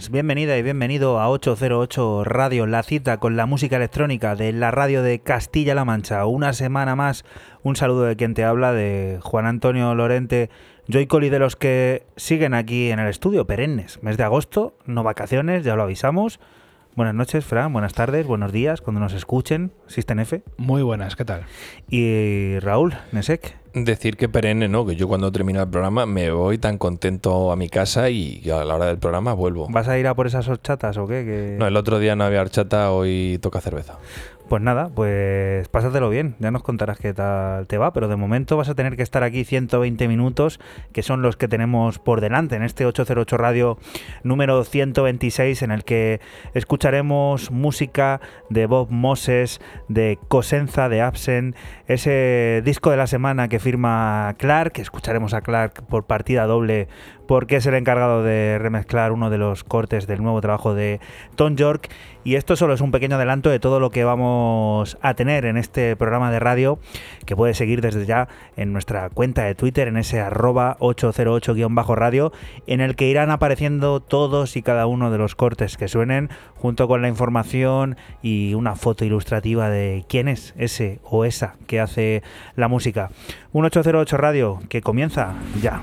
Buenas, bienvenida y bienvenido a 808 Radio, la cita con la música electrónica de la radio de Castilla-La Mancha. Una semana más, un saludo de quien te habla, de Juan Antonio Lorente, Joycol y de los que siguen aquí en el estudio, perennes. Mes de agosto, no vacaciones, ya lo avisamos. Buenas noches, Fran, buenas tardes, buenos días, cuando nos escuchen, System F. Muy buenas, ¿qué tal? Y Raúl, Nesek. Decir que perenne, ¿no? Que yo cuando termino el programa me voy tan contento a mi casa y a la hora del programa vuelvo. ¿Vas a ir a por esas horchatas o qué? Que- No, el otro día no había horchata, hoy toca cerveza. Pues nada, pues pásatelo bien, ya nos contarás qué tal te va, pero de momento vas a tener que estar aquí 120 minutos, que son los que tenemos por delante en este 808 Radio número 126, en el que escucharemos música de Bob Moses, de Cosenza, de Absent, ese disco de la semana que firma Clark, escucharemos a Clark por partida doble porque es el encargado de remezclar uno de los cortes del nuevo trabajo de Tom York. Y esto solo es un pequeño adelanto de todo lo que vamos a tener en este programa de radio, que puedes seguir desde ya en nuestra cuenta de Twitter, en ese arroba 808-radio, en el que irán apareciendo todos y cada uno de los cortes que suenen, junto con la información y una foto ilustrativa de quién es ese o esa que hace la música. Un 808 Radio que comienza ya.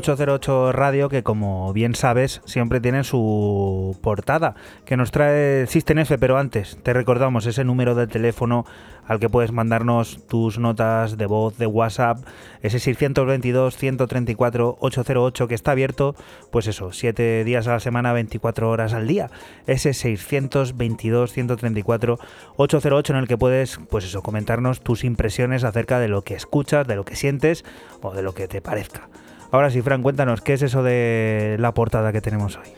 808 Radio que como bien sabes siempre tiene su portada que nos trae System F pero antes te recordamos ese número de teléfono al que puedes mandarnos tus notas de voz de WhatsApp ese 622 134 808 que está abierto pues eso 7 días a la semana 24 horas al día. Ese 622 134 808 en el que puedes pues eso comentarnos tus impresiones acerca de lo que escuchas de lo que sientes o de lo que te parezca Ahora sí, Fran, cuéntanos, ¿qué es eso de la portada que tenemos hoy?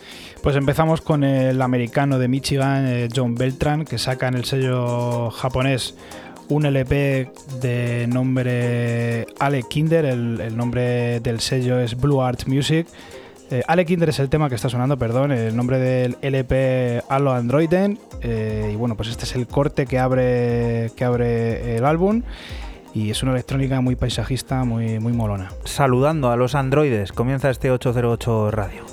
Pues empezamos con el americano de Michigan, eh, John Beltran, que saca en el sello japonés un LP de nombre Ale Kinder, el, nombre del sello es Blue Art Music. Eh, Ale Kinder es el tema que está sonando, perdón, el nombre del LP Halo Androiden. Eh, y bueno, pues este es el corte que abre, que abre el álbum y es una electrónica muy paisajista, muy, muy molona. Saludando a los androides, comienza este 808 Radio.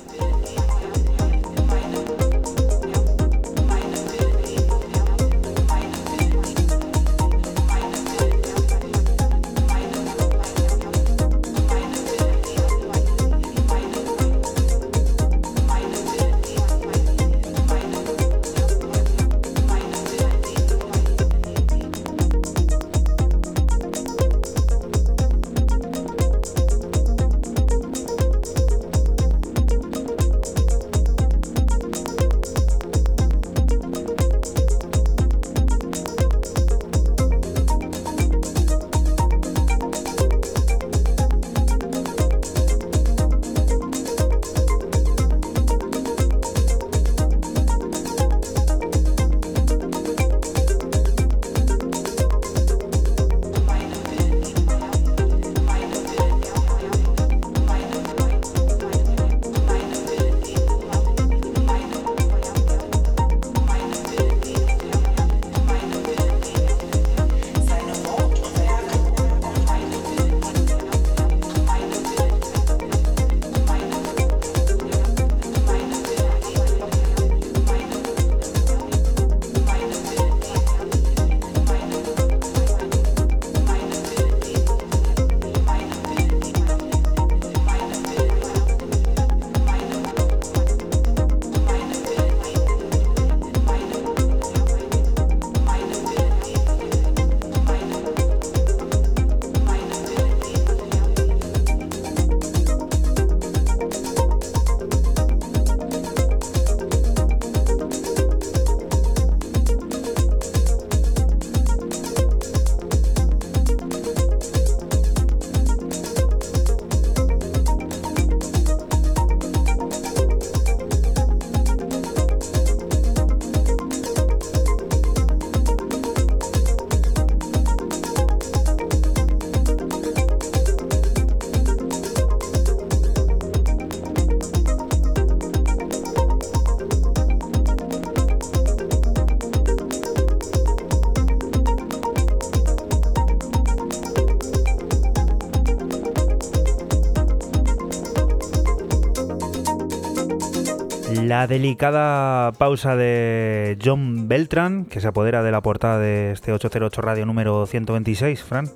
La delicada pausa de John Beltran, que se apodera de la portada de este 808 Radio número 126, Fran.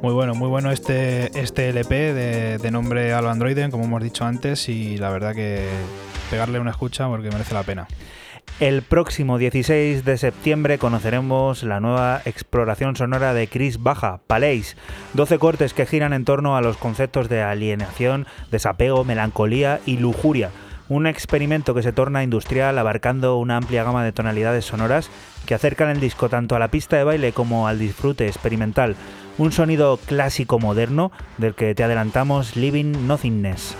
Muy bueno, muy bueno este, este LP de, nombre Halo Androiden, como hemos dicho antes, y la verdad que pegarle una escucha porque merece la pena. El próximo 16 de septiembre conoceremos la nueva exploración sonora de Chris Baja, Palais. 12 cortes que giran en torno a los conceptos de alienación, desapego, melancolía y lujuria un experimento que se torna industrial abarcando una amplia gama de tonalidades sonoras que acercan el disco tanto a la pista de baile como al disfrute experimental, un sonido clásico moderno del que te adelantamos Living Nothingness.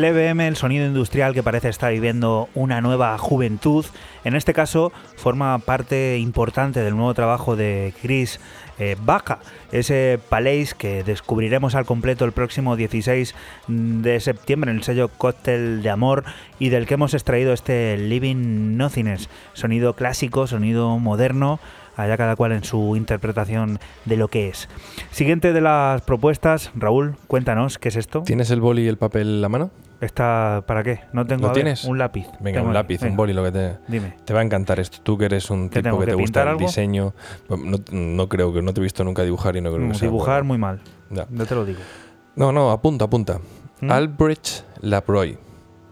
El EBM, el sonido industrial que parece estar viviendo una nueva juventud, en este caso forma parte importante del nuevo trabajo de Chris eh, Baja, ese Palais que descubriremos al completo el próximo 16 de septiembre en el sello Cóctel de Amor y del que hemos extraído este Living Nothingness, sonido clásico, sonido moderno, allá cada cual en su interpretación de lo que es. Siguiente de las propuestas, Raúl, cuéntanos, ¿qué es esto? ¿Tienes el boli y el papel en la mano? ¿Está para qué? No tengo tienes? un lápiz. Venga, un lápiz, un boli, lo que te. Dime. Te va a encantar esto. Tú que eres un tipo que, te gusta el diseño. Pues no, creo que no te he visto nunca dibujar y no creo que sea Dibujar muy mal. Ya. te lo digo. No, no, apunta, apunta. ¿Mm? Albrecht Labroy.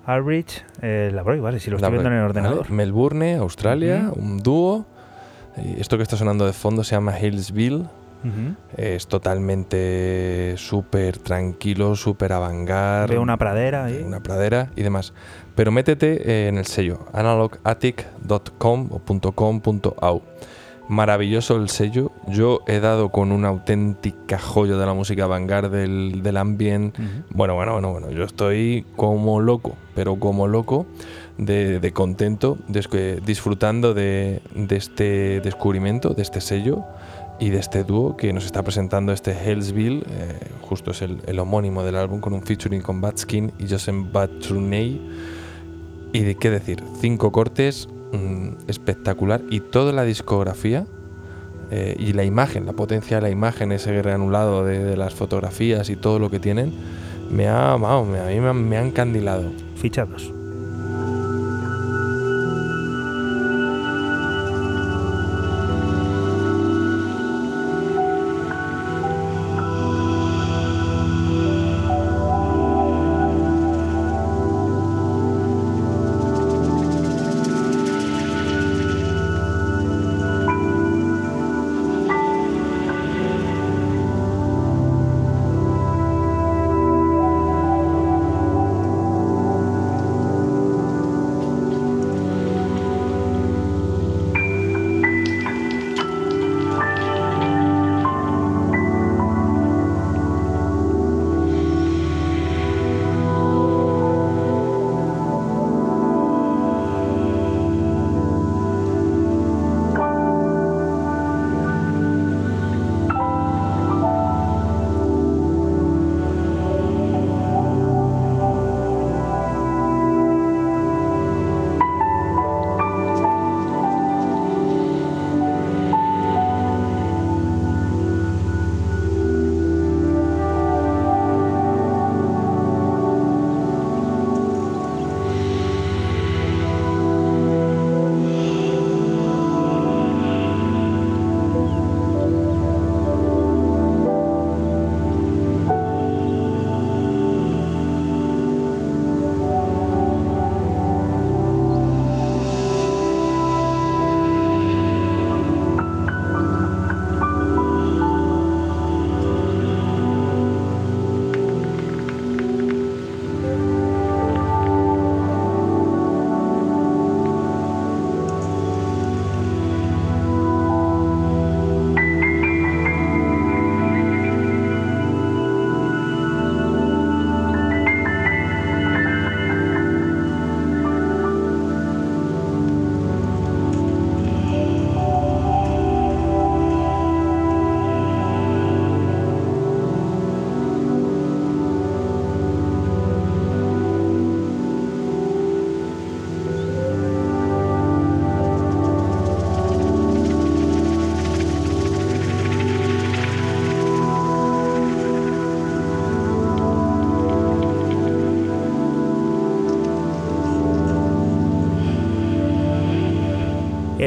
Albrecht eh, Labroy, vale, si lo estoy viendo en el ordenador. Melbourne, Australia, un dúo. Esto que está sonando de fondo se llama Hillsville. Es totalmente súper tranquilo, súper avangar. De una pradera. ahí. Una pradera y demás. Pero métete en el sello analogattic.com o .com.au Maravilloso el sello. Yo he dado con una auténtica joya de la música vanguard del, del ambient. Bueno, bueno, bueno, bueno. Yo estoy como loco, pero como loco de, contento, disfrutando de, este descubrimiento, de este sello y de este dúo que nos está presentando este Hellsville, eh, justo es el, homónimo del álbum con un featuring con Batskin y Joseph Batruney. Y de qué decir, cinco cortes, mm, espectacular y toda la discografía eh, y la imagen, la potencia de la imagen, ese reanulado de, las fotografías y todo lo que tienen, me ha, a mí me, me han candilado. Fichados.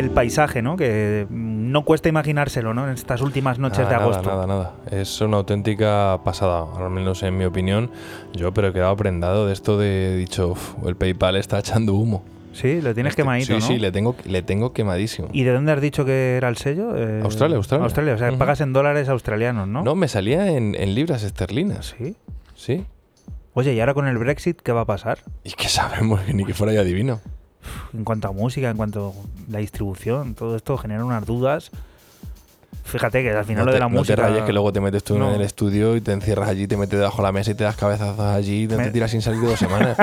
El paisaje, ¿no? Que no cuesta imaginárselo, ¿no? En estas últimas noches de agosto. Nada, nada, Es una auténtica pasada, al menos en mi opinión. Yo, pero he quedado prendado de esto de dicho, el PayPal está echando humo. Sí, lo tienes quemadito, sí, Sí, le tengo, le tengo quemadísimo. ¿Y de dónde has dicho que era el sello? Eh, Australia, Australia. Australia, o sea, pagas en dólares australianos, ¿no? No, me salía en, en libras esterlinas. ¿Sí? Sí. Oye, ¿y ahora con el Brexit qué va a pasar? Y que sabemos, ni que fuera ya divino en cuanto a música, en cuanto a la distribución, todo esto genera unas dudas. Fíjate que al final lo de la música. No te rayes que luego te metes tú en el estudio y te encierras allí, te metes debajo de la mesa y te das cabezazos allí y te tiras sin salir dos semanas.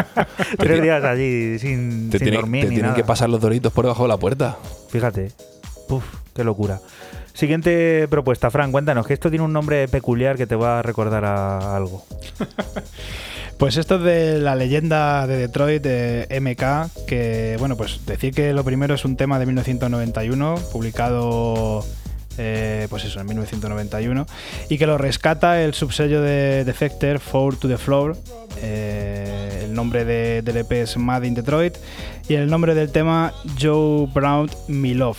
Tres días allí sin, te dormir. Te tienen que pasar los doritos por debajo de la puerta. Fíjate. Uf, qué locura. Siguiente propuesta, Fran, cuéntanos, que esto tiene un nombre peculiar que te va a recordar a algo. Pues esto es de la leyenda de Detroit de MK, que bueno, pues decir que lo primero es un tema de 1991, publicado eh, pues eso, en 1991, y que lo rescata el subsello de Defector, Four to the Floor. Eh, el nombre de, del EP es Mad in Detroit y el nombre del tema Joe Brown Me Love.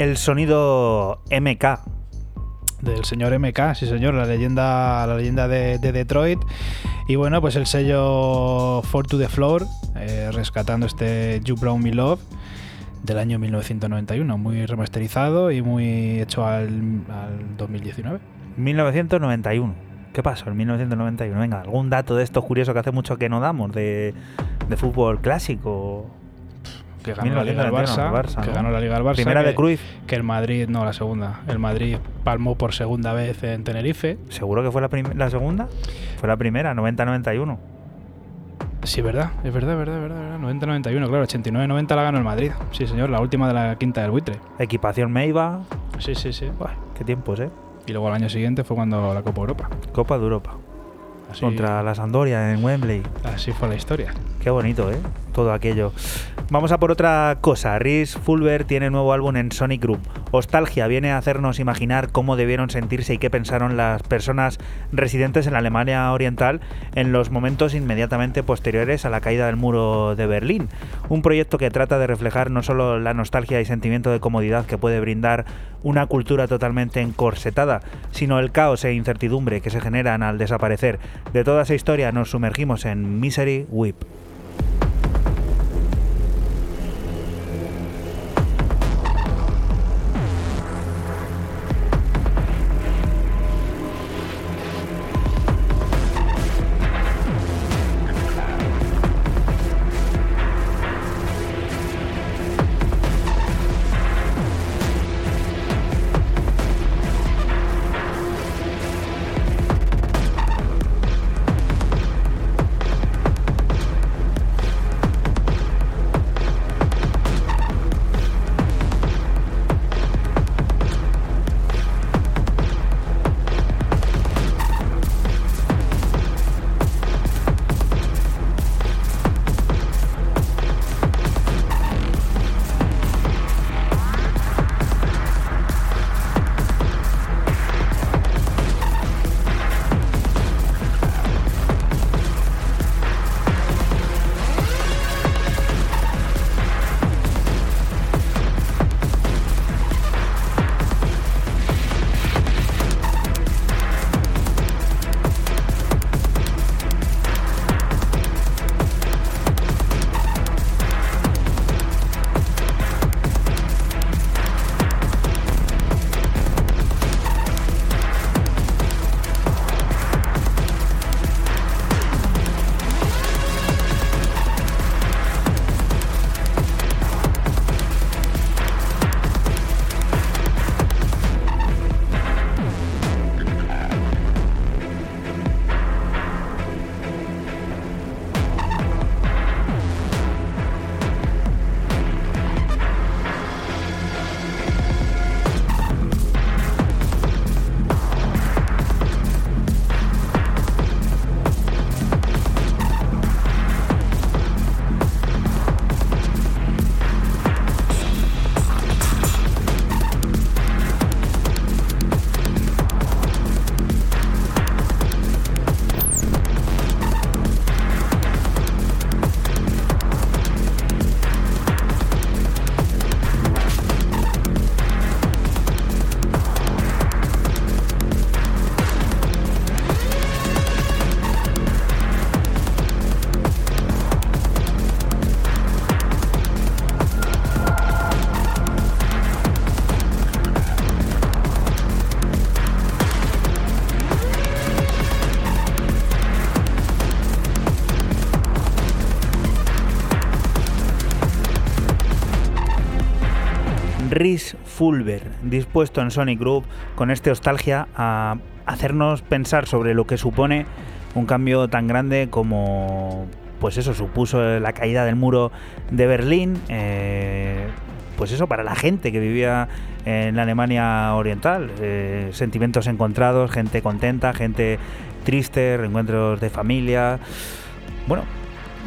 El sonido MK. Del señor MK, sí señor, la leyenda, la leyenda de, Detroit. Y bueno, pues el sello For to the Floor, eh, rescatando este You Brown Me Love del año 1991, muy remasterizado y muy hecho al, 2019. 1991. ¿Qué pasó en 1991? Venga, algún dato de estos curiosos que hace mucho que no damos, de, de fútbol clásico que ganó la Liga del Barça, que ganó la Liga del Barça. Primera de Cruz. Que el Madrid, no, la segunda. El Madrid palmó por segunda vez en Tenerife. ¿Seguro que fue la, la segunda? Fue la primera, 90-91. Sí, verdad, es verdad, verdad, verdad, 90-91, claro, 89-90 la ganó el Madrid. Sí, señor, la última de la quinta del buitre. Equipación Meiva. Sí, sí, sí. qué tiempos, ¿eh? Y luego al año siguiente fue cuando la Copa Europa. Copa de Europa. Contra la Sandoria en Wembley. Así fue la historia. Qué bonito, ¿eh? Todo aquello. Vamos a por otra cosa. Rhys Fulber tiene nuevo álbum en Sonic Group. Ostalgia viene a hacernos imaginar cómo debieron sentirse y qué pensaron las personas residentes en la Alemania Oriental en los momentos inmediatamente posteriores a la caída del muro de Berlín. Un proyecto que trata de reflejar no solo la nostalgia y sentimiento de comodidad que puede brindar una cultura totalmente encorsetada, sino el caos e incertidumbre que se generan al desaparecer. De toda esa historia nos sumergimos en Misery Whip. Rhys Fulber, dispuesto en Sonic Group con este nostalgia a hacernos pensar sobre lo que supone un cambio tan grande como pues eso supuso la caída del muro de Berlín eh, pues eso para la gente que vivía en la Alemania oriental. Eh, sentimientos encontrados gente contenta gente triste reencuentros de familia. Bueno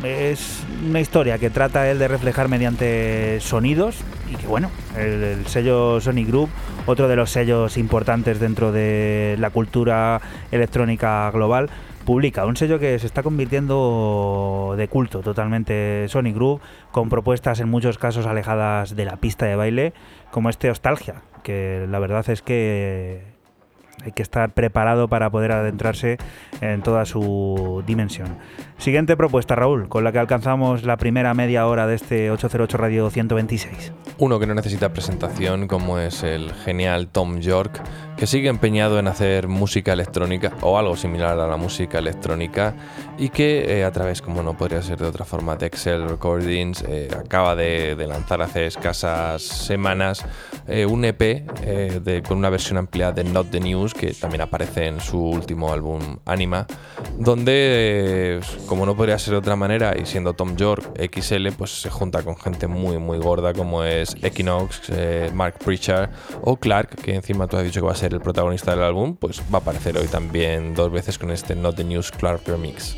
es una historia que trata él de reflejar mediante sonidos y que bueno, el, sello Sonic Group, otro de los sellos importantes dentro de la cultura electrónica global, publica un sello que se está convirtiendo de culto totalmente Sonic Group, con propuestas en muchos casos alejadas de la pista de baile, como este Nostalgia, que la verdad es que hay que estar preparado para poder adentrarse en toda su dimensión. Siguiente propuesta, Raúl, con la que alcanzamos la primera media hora de este 808 Radio 126. Uno que no necesita presentación, como es el genial Tom York, que sigue empeñado en hacer música electrónica o algo similar a la música electrónica y que eh, a través, como no podría ser de otra forma, de Excel Recordings eh, acaba de, lanzar hace escasas semanas eh, un EP con una versión ampliada de Not the News que también aparece en su último álbum Anima, donde como no podría ser de otra manera, y siendo Tom York XL, pues se junta con gente muy, muy gorda como es Equinox, eh, Mark Pritchard o Clark, que encima tú has dicho que va a ser el protagonista del álbum, pues va a aparecer hoy también dos veces con este Not the News Clark Remix.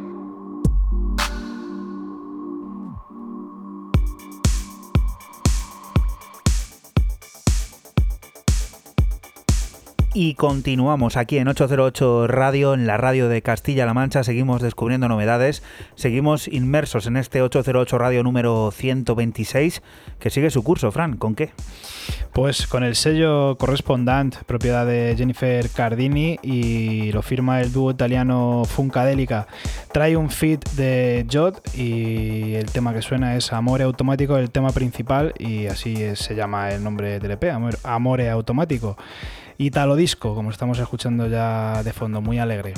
Y continuamos aquí en 808 Radio, en la radio de Castilla-La Mancha. Seguimos descubriendo novedades. Seguimos inmersos en este 808 Radio número 126, que sigue su curso, Fran. ¿Con qué? Pues con el sello Correspondant, propiedad de Jennifer Cardini, y lo firma el dúo italiano Funkadelica. Trae un feed de Jod y el tema que suena es Amore Automático, el tema principal, y así se llama el nombre del EP, Amore Automático. Italo Disco, como estamos escuchando ya de fondo, muy alegre.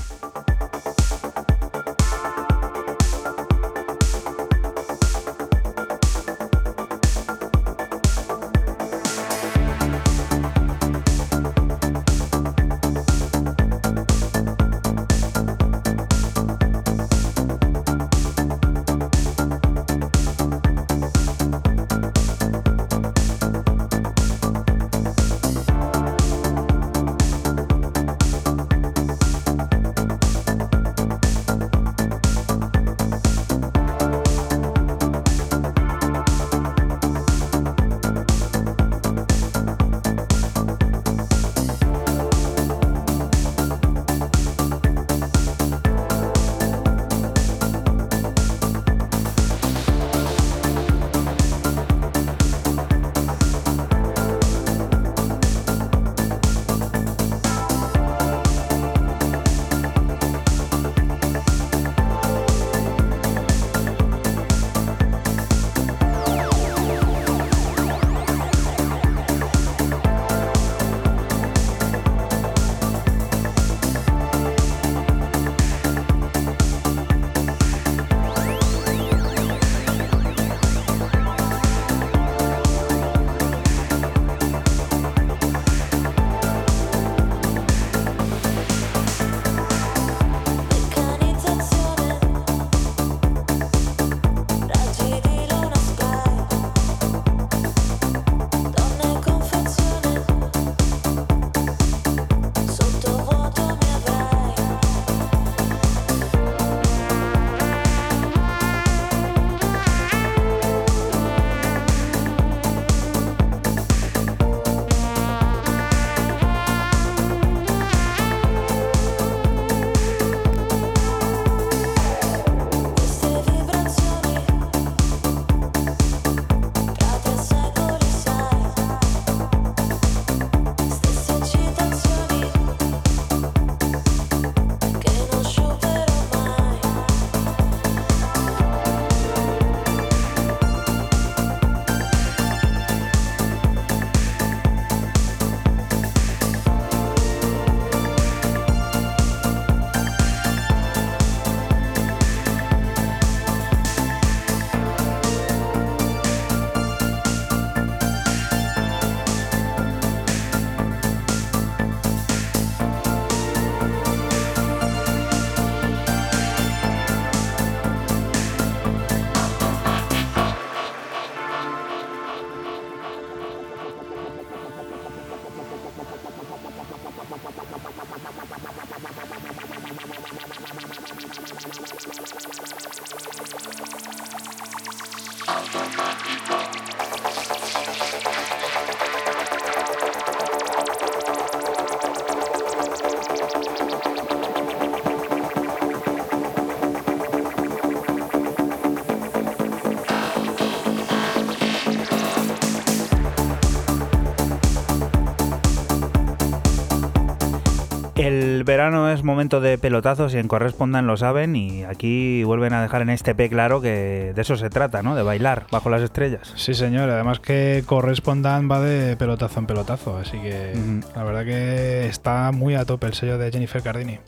Es momento de pelotazos y en Correspondan lo saben y aquí vuelven a dejar en este P claro que de eso se trata, ¿no? De bailar bajo las estrellas. Sí, señor. Además que Correspondan va de pelotazo en pelotazo, así que la verdad que está muy a tope el sello de Jennifer Cardini.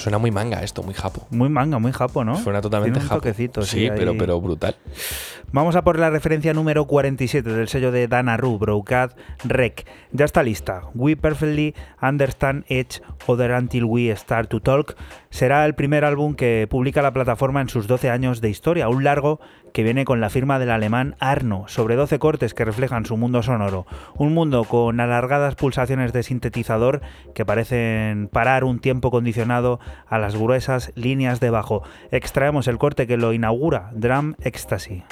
Suena muy manga esto, muy japo. Muy manga, muy japo, ¿no? Suena totalmente Tiene un toquecito, sí, pero, pero brutal. Vamos a por la referencia número 47 del sello de Dana Ru, Brocat Rec. Ya está lista. We Perfectly Understand Edge Other Until We Start to Talk será el primer álbum que publica la plataforma en sus 12 años de historia, un largo que viene con la firma del alemán Arno, sobre 12 cortes que reflejan su mundo sonoro. Un mundo con alargadas pulsaciones de sintetizador que parecen parar un tiempo condicionado a las gruesas líneas de bajo. Extraemos el corte que lo inaugura, Drum Ecstasy.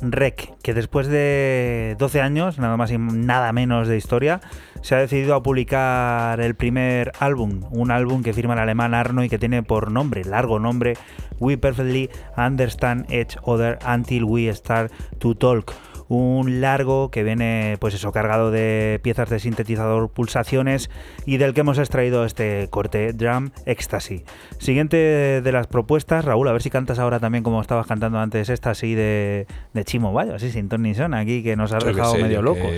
Rec, que después de 12 años, nada más y nada menos de historia, se ha decidido a publicar el primer álbum, un álbum que firma el alemán Arno y que tiene por nombre, largo nombre, We Perfectly Understand Each Other Until We Start to Talk un largo que viene pues eso cargado de piezas de sintetizador pulsaciones y del que hemos extraído este corte Drum Ecstasy. Siguiente de las propuestas, Raúl, a ver si cantas ahora también como estabas cantando antes esta así de, de Chimo Bayo, así sin ton ni son aquí que nos has dejado medio locos.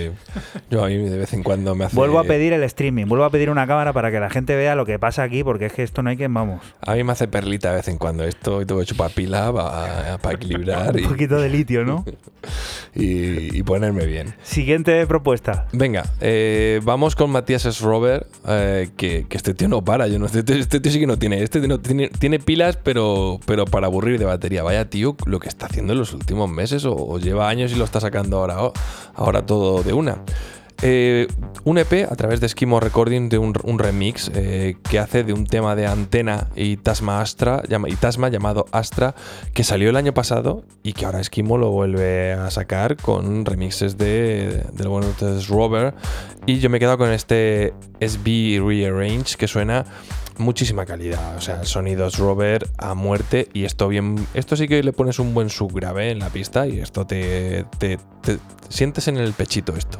Yo a mí de vez en cuando me hace... Vuelvo a pedir el streaming, vuelvo a pedir una cámara para que la gente vea lo que pasa aquí porque es que esto no hay que vamos. A mí me hace perlita de vez en cuando esto y tengo que chupar pila para, equilibrar. Un poquito de litio, ¿no? y y, ponerme bien. Siguiente propuesta. Venga, eh, vamos con Matías S. Robert, eh, que, este tío no para. Yo no, este, este, tío sí que no tiene. Este tiene, tiene, pilas, pero, pero para aburrir de batería. Vaya tío, lo que está haciendo en los últimos meses o, lleva años y lo está sacando ahora, ahora todo de una. Eh, un EP a través de Esquimo Recording de un, remix eh, que hace de un tema de Antena y Tasma Astra y Tasma llamado Astra que salió el año pasado y que ahora Esquimo lo vuelve a sacar con remixes de del bueno de Robert. Y yo me he quedado con este SB Rearrange que suena muchísima calidad, o sea, sonidos Robert a muerte y esto bien, esto sí que le pones un buen subgrave en la pista y esto te, te, te sientes en el pechito esto.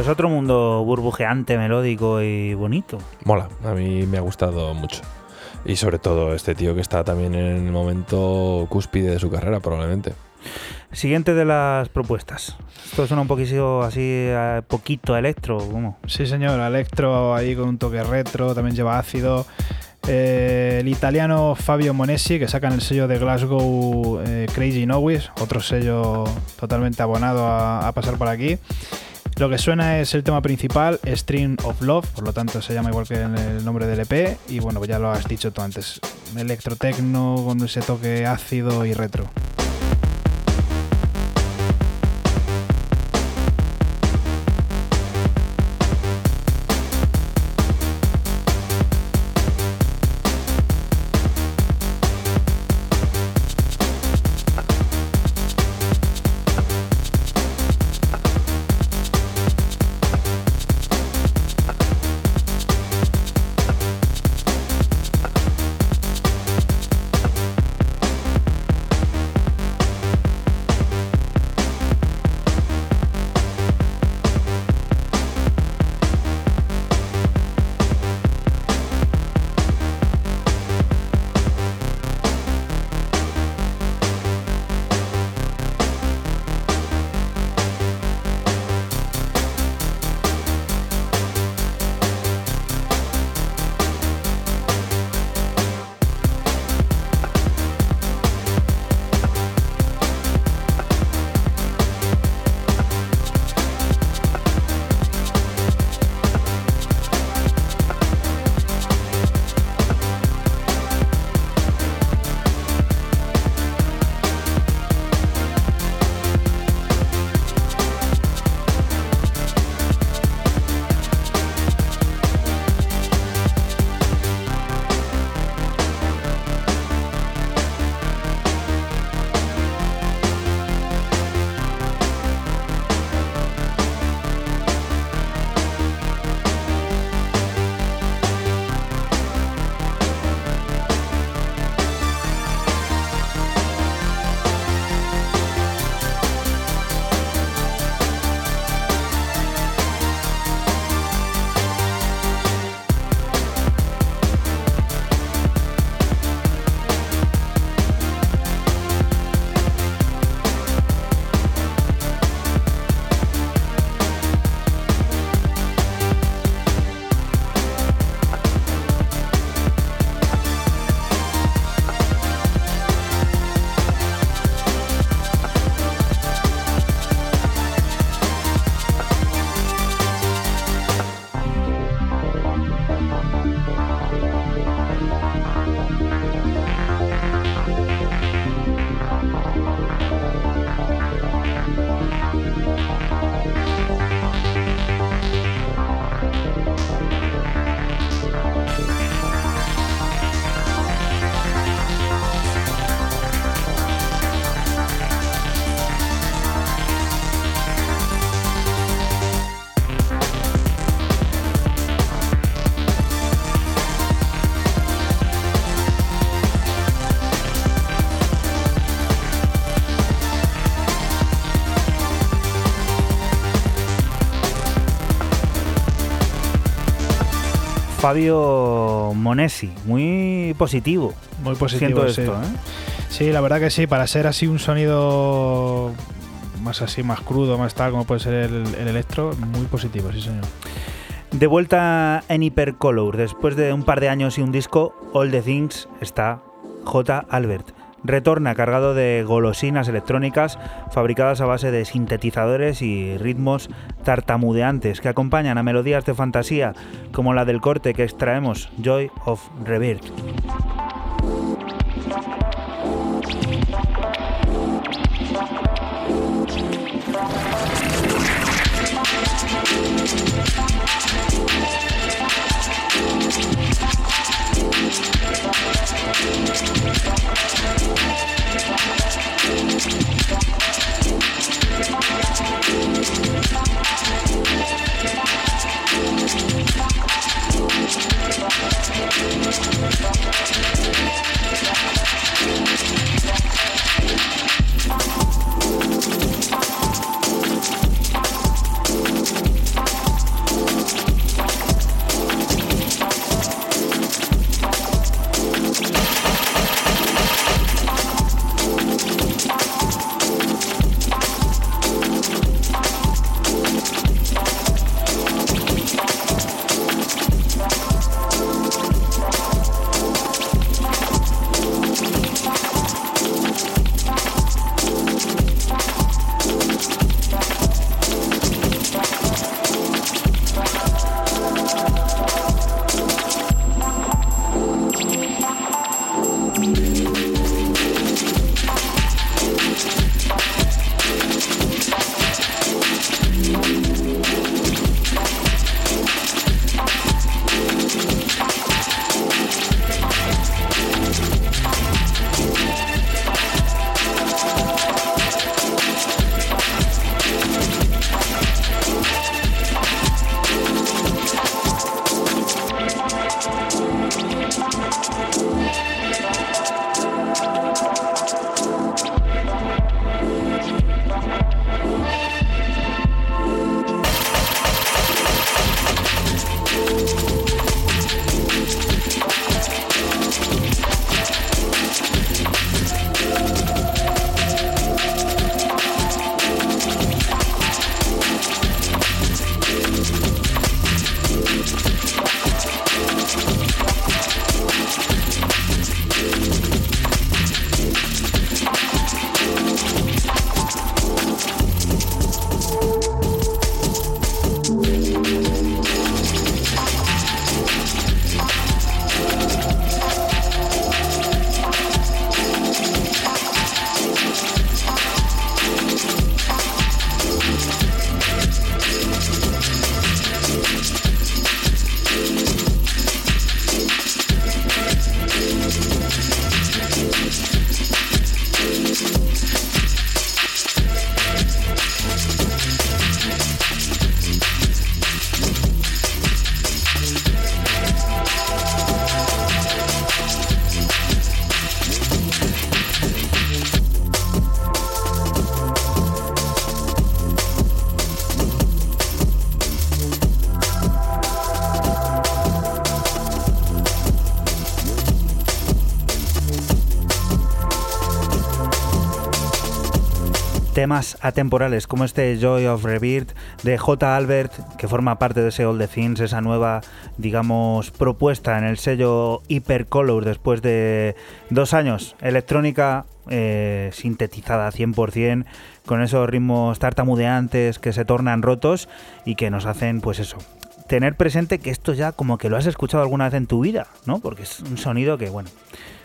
Pues otro mundo burbujeante, melódico y bonito. Mola, a mí me ha gustado mucho. Y sobre todo este tío que está también en el momento cúspide de su carrera, probablemente. Siguiente de las propuestas. Esto suena un poquito así, poquito electro, ¿cómo? Sí, señor, Electro ahí con un toque retro, también lleva ácido. Eh, el italiano Fabio Monesi, que saca en el sello de Glasgow eh, Crazy Nowis, otro sello totalmente abonado a, a pasar por aquí. Lo que suena es el tema principal, Stream of Love, por lo tanto se llama igual que el nombre del EP. Y bueno, ya lo has dicho tú antes, electrotecno con ese toque ácido y retro. Fabio Monesi, muy positivo. Muy positivo Siento esto, sí. ¿eh? Sí, la verdad que sí, para ser así un sonido más así, más crudo, más tal, como puede ser el, el electro, muy positivo, sí señor. De vuelta en Hypercolor, después de un par de años y un disco, All the Things, está J. Albert. Retorna cargado de golosinas electrónicas fabricadas a base de sintetizadores y ritmos tartamudeantes que acompañan a melodías de fantasía como la del corte que extraemos, Joy of Rebirth. Atemporales como este Joy of Rebirth de J. Albert, que forma parte de ese All the Things, esa nueva, digamos, propuesta en el sello Hypercolor después de dos años. Electrónica eh, sintetizada 100%, con esos ritmos tartamudeantes que se tornan rotos y que nos hacen, pues eso, tener presente que esto ya como que lo has escuchado alguna vez en tu vida, ¿no? Porque es un sonido que, bueno,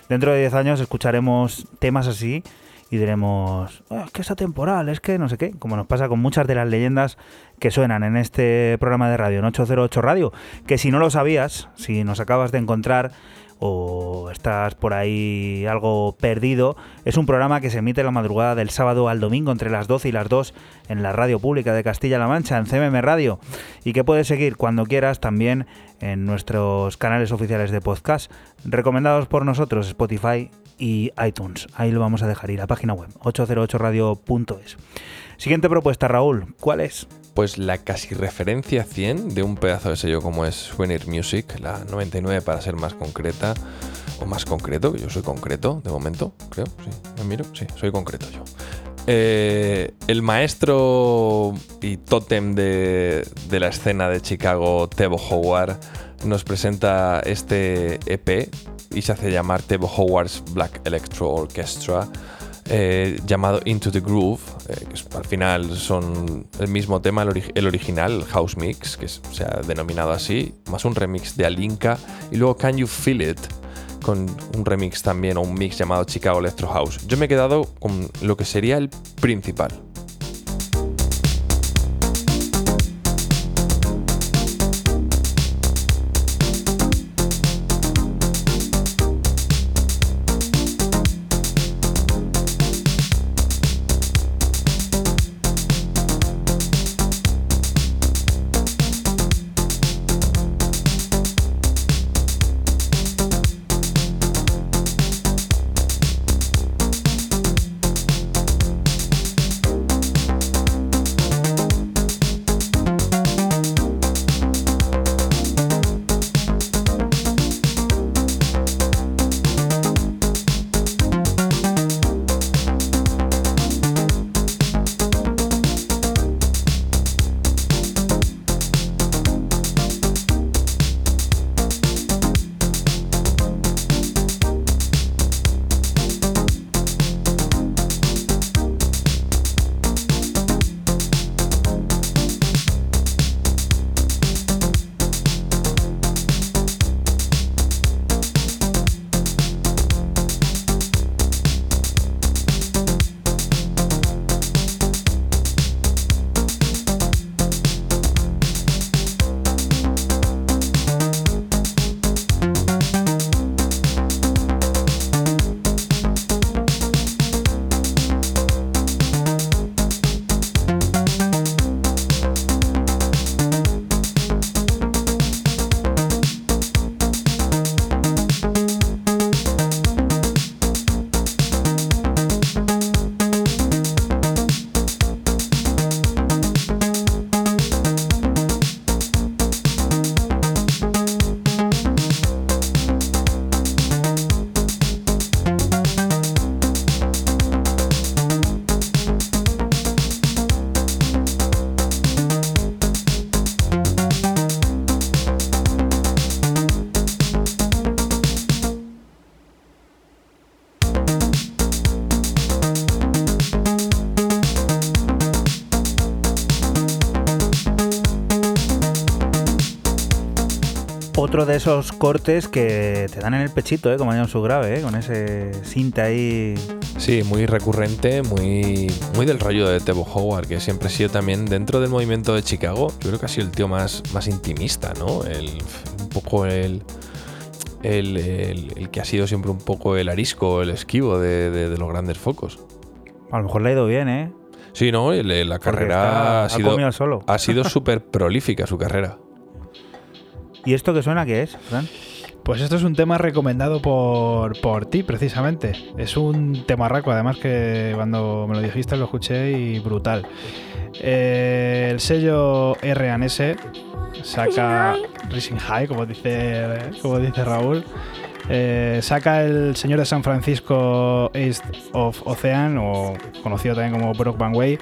dentro de 10 años escucharemos temas así y diremos, "Ah, es que es atemporal, es que no sé qué, como nos pasa con muchas de las leyendas que suenan en este programa de radio, en 808 Radio, que si no lo sabías, si nos acabas de encontrar o estás por ahí algo perdido, es un programa que se emite la madrugada del sábado al domingo entre las 12 y las 2 en la radio pública de Castilla-La Mancha, en CMM Radio, y que puedes seguir cuando quieras también en nuestros canales oficiales de podcast, recomendados por nosotros, Spotify y iTunes. Ahí lo vamos a dejar y la página web, 808radio.es. Siguiente propuesta, Raúl, ¿cuál es? pues la casi referencia 100 de un pedazo de sello como es Souvenir Music, la 99 para ser más concreta, o más concreto, que yo soy concreto de momento, creo, sí, me miro, sí, soy concreto yo. Eh, el maestro y tótem de, de la escena de Chicago, Tebo Howard, nos presenta este EP y se hace llamar Tebo Howard's Black Electro Orchestra. eh, llamado Into the Groove, eh, que al final son el mismo tema, el, el original, House Mix, que se ha denominado así, más un remix de Alinka, y luego Can You Feel It, con un remix también o un mix llamado Chicago Electro House. Yo me he quedado con lo que sería el principal. Otro de esos cortes que te dan en el pechito, ¿eh? como en su grave, ¿eh? con ese cinta ahí. Sí, muy recurrente, muy, muy del rollo de Tebo Howard, que siempre ha sido también dentro del movimiento de Chicago. Yo creo que ha sido el tío más, más intimista, ¿no? El, un poco el, el, el- el que ha sido siempre un poco el arisco, el esquivo de, de- de los grandes focos. A lo mejor le ha ido bien, ¿eh? Sí, ¿no? La carrera está- ha sido, solo. ha sido súper prolífica su carrera. ¿Y esto que suena qué es, Fran? Pues esto es un tema recomendado por, por ti, precisamente. Es un temarraco, además que cuando me lo dijiste lo escuché y brutal. Eh, el sello R&S saca Rising High, como dice, como dice Raúl. Eh, saca el señor de San Francisco East of Ocean, o conocido también como Brock Van Way,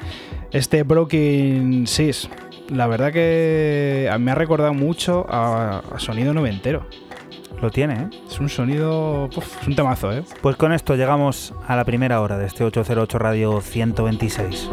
este Broken Seas. La verdad que me ha recordado mucho a, a sonido noventero. Lo tiene, ¿eh? Es un sonido. uf, es un temazo, ¿eh? Pues con esto llegamos a la primera hora de este 808 Radio 126.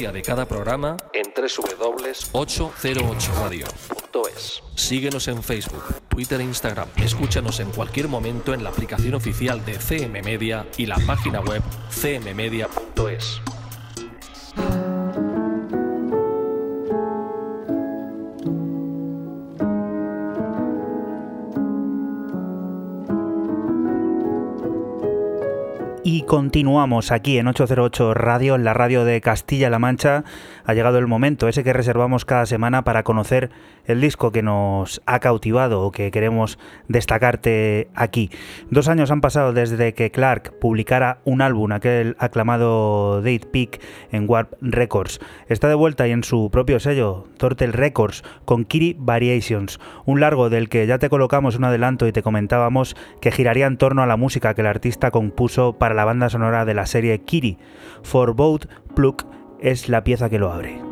Historia de cada programa en www.808radio.es. Síguenos en Facebook, Twitter e Instagram. Escúchanos en cualquier momento en la aplicación oficial de CM Media y la página web cmmedia.es. continuamos aquí en 808 Radio, en la radio de Castilla-La Mancha. Ha llegado el momento, ese que reservamos cada semana para conocer el disco que nos ha cautivado o que queremos destacarte aquí. Dos años han pasado desde que Clark publicara un álbum, aquel aclamado Date Peak en Warp Records. Está de vuelta y en su propio sello, Turtle Records, con Kiri Variations, un largo del que ya te colocamos un adelanto y te comentábamos que giraría en torno a la música que el artista compuso para la banda sonora de la serie Kiri. For Boat Pluck es la pieza que lo abre.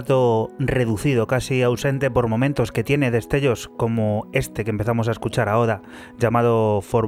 Relato reducido, casi ausente por momentos, que tiene destellos como este que empezamos a escuchar ahora, llamado For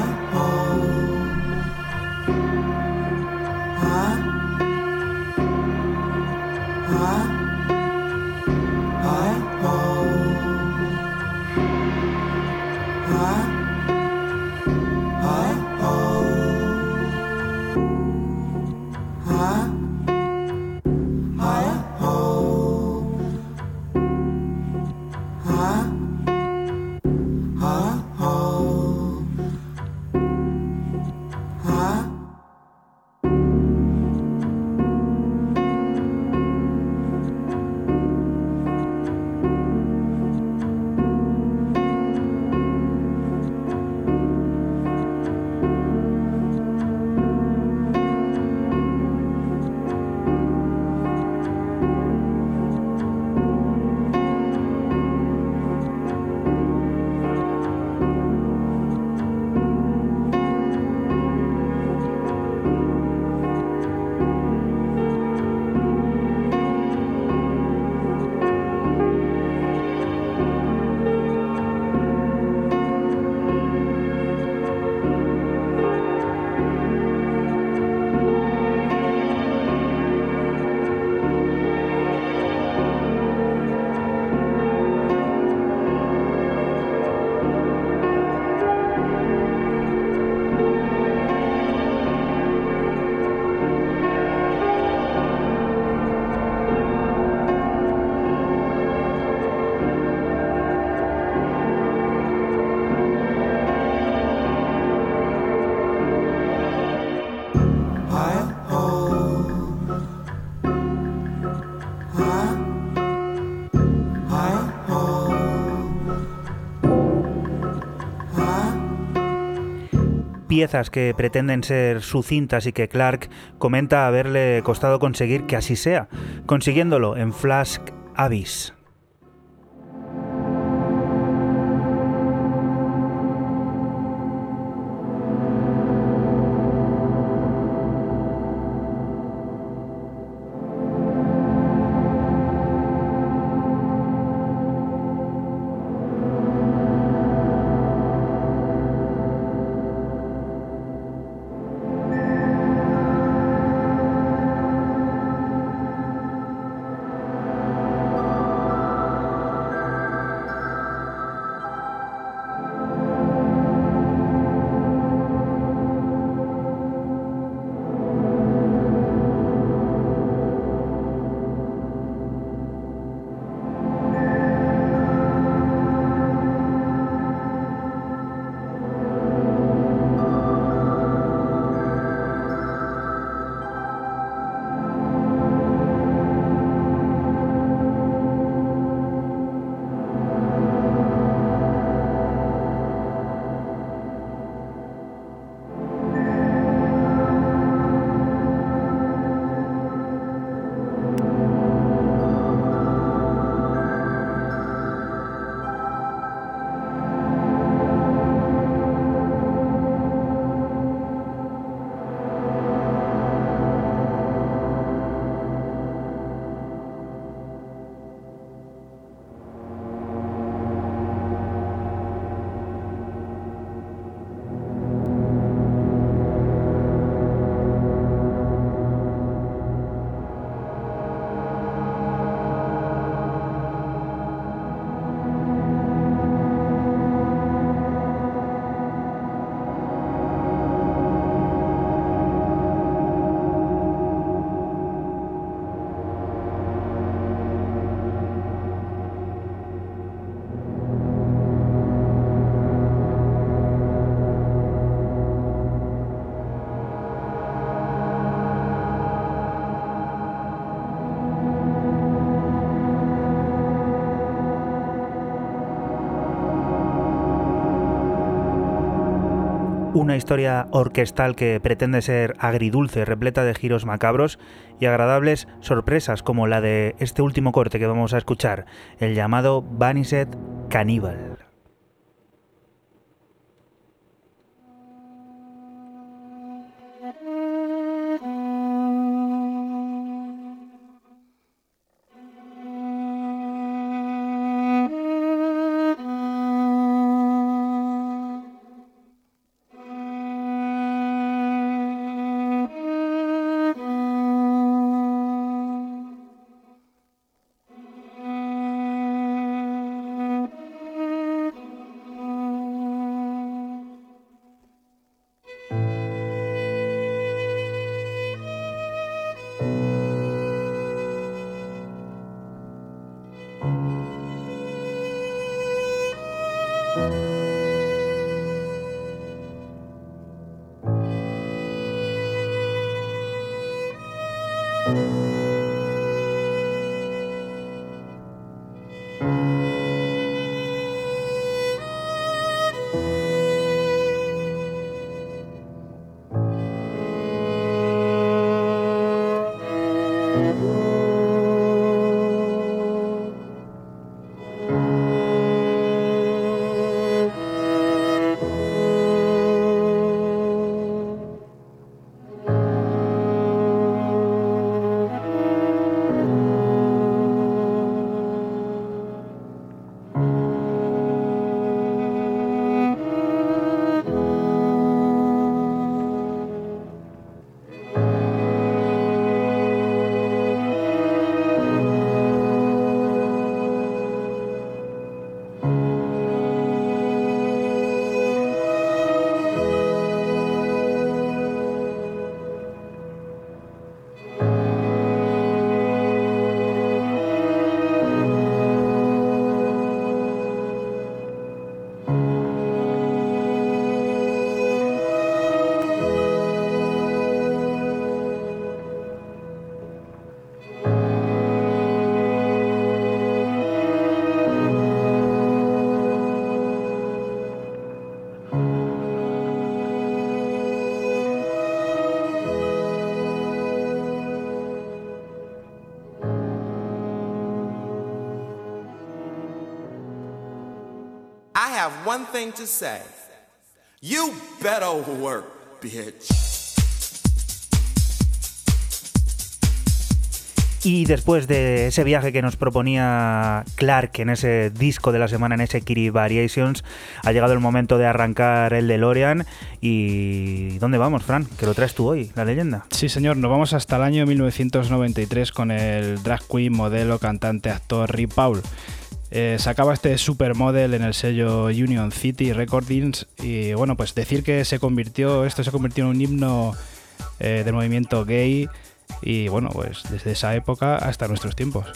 Boat Noker. Piezas que pretenden ser sucintas y que Clark comenta haberle costado conseguir que así sea, consiguiéndolo en Flask Abyss. Una historia orquestal que pretende ser agridulce, repleta de giros macabros y agradables sorpresas como la de este último corte que vamos a escuchar, el llamado Banished Cannibal. Have one thing to say. You better work, bitch. Y después de ese viaje que nos proponía Clark en ese disco de la semana, en ese Kiri Variations, ha llegado el momento de arrancar el DeLorean. ¿Y dónde vamos, Fran? Que lo traes tú hoy, la leyenda. Sí, señor, nos vamos hasta el año 1993 con el drag queen, modelo, cantante, actor Rick Paul. Eh, sacaba este supermodel en el sello Union City Recordings y bueno, pues decir que se convirtió, esto se convirtió en un himno eh, del movimiento gay y bueno, pues desde esa época hasta nuestros tiempos.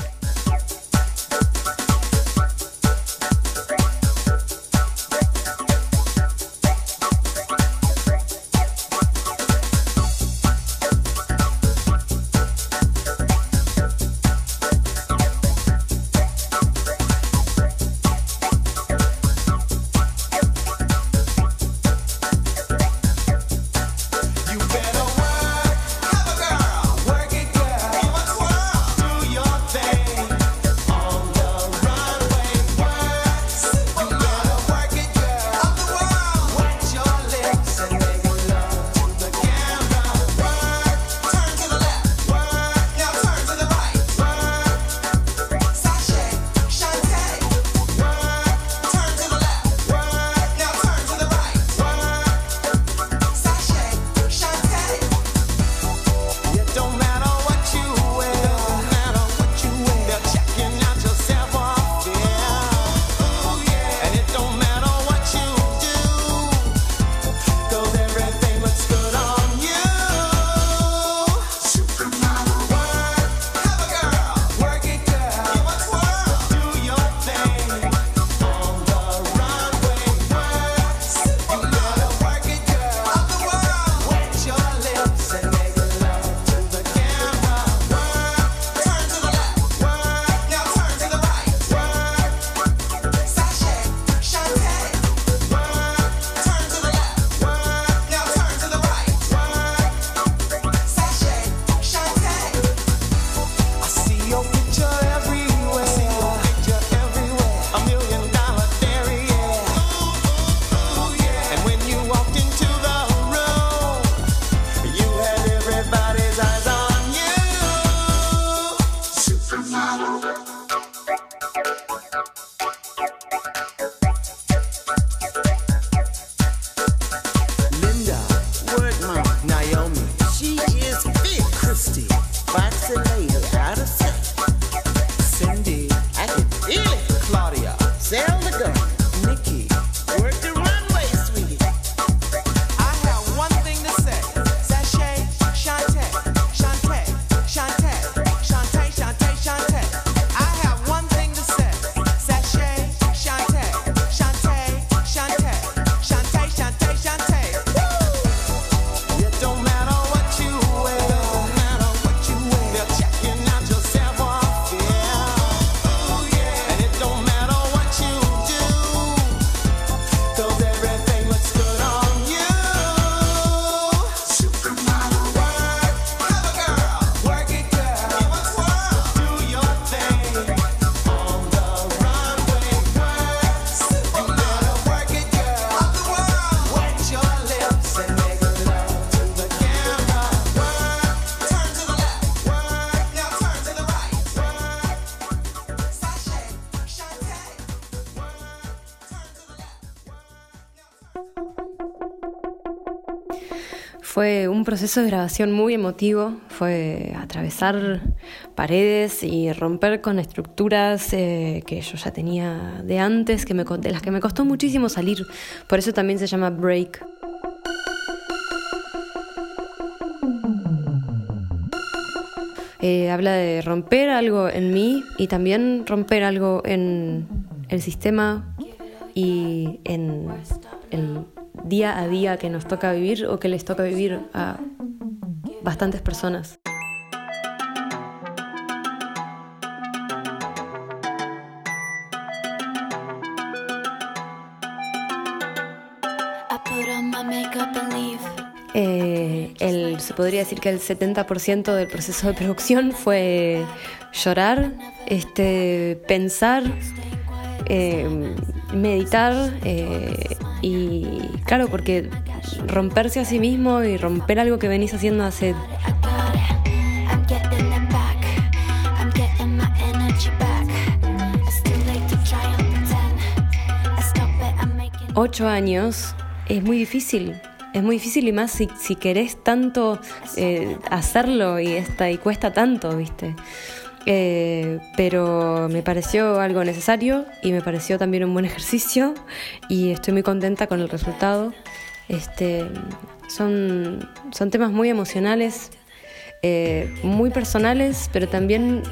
Fue un proceso de grabación muy emotivo, fue atravesar paredes y romper con estructuras eh, que yo ya tenía de antes, que me, de las que me costó muchísimo salir, por eso también se llama break. Eh, habla de romper algo en mí y también romper algo en el sistema y en el día a día que nos toca vivir o que les toca vivir a bastantes personas. Eh, el, se podría decir que el 70% del proceso de producción fue llorar, este, pensar, eh, meditar eh, y claro, porque romperse a sí mismo y romper algo que venís haciendo hace ocho años es muy difícil. Es muy difícil y más si, si querés tanto eh, hacerlo y, esta, y cuesta tanto, ¿viste? Eh, pero me pareció algo necesario y me pareció también un buen ejercicio y estoy muy contenta con el resultado. Este, son, son temas muy emocionales, eh, muy personales, pero también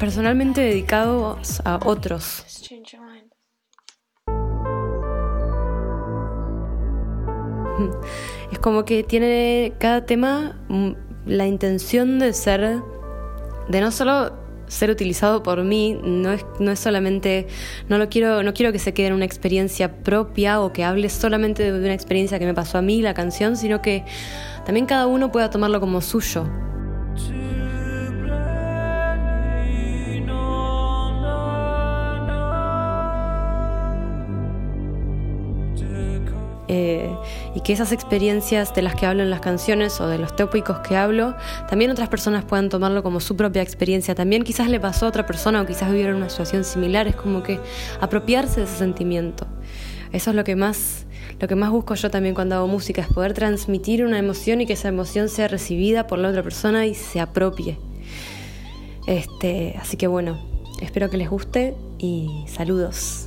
personalmente dedicados a otros. Es como que tiene cada tema mm, la intención de ser, de no solo ser utilizado por mí, no es, no es solamente, no lo quiero, no quiero que se quede en una experiencia propia o que hable solamente de una experiencia que me pasó a mí la canción, sino que también cada uno pueda tomarlo como suyo. Eh, y que esas experiencias de las que hablo en las canciones o de los tópicos que hablo, también otras personas puedan tomarlo como su propia experiencia. También quizás le pasó a otra persona o quizás vivieron una situación similar. Es como que apropiarse de ese sentimiento. Eso es lo que más, lo que más busco yo también cuando hago música, es poder transmitir una emoción y que esa emoción sea recibida por la otra persona y se apropie. Este, así que bueno, espero que les guste y saludos.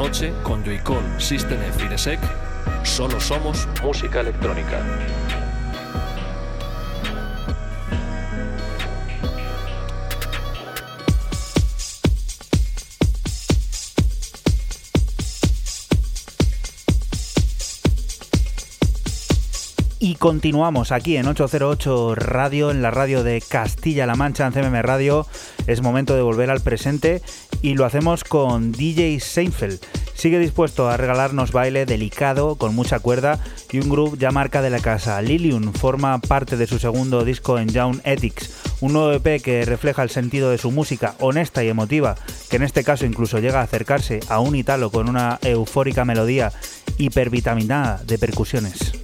noche con Joycon, System F solo somos música electrónica. Y continuamos aquí en 808 Radio, en la radio de Castilla-La Mancha, en CMM Radio. Es momento de volver al presente y lo hacemos con DJ Seinfeld. Sigue dispuesto a regalarnos baile delicado, con mucha cuerda y un groove ya marca de la casa. Lilium forma parte de su segundo disco en Young Ethics, un nuevo EP que refleja el sentido de su música honesta y emotiva, que en este caso incluso llega a acercarse a un italo con una eufórica melodía hipervitaminada de percusiones.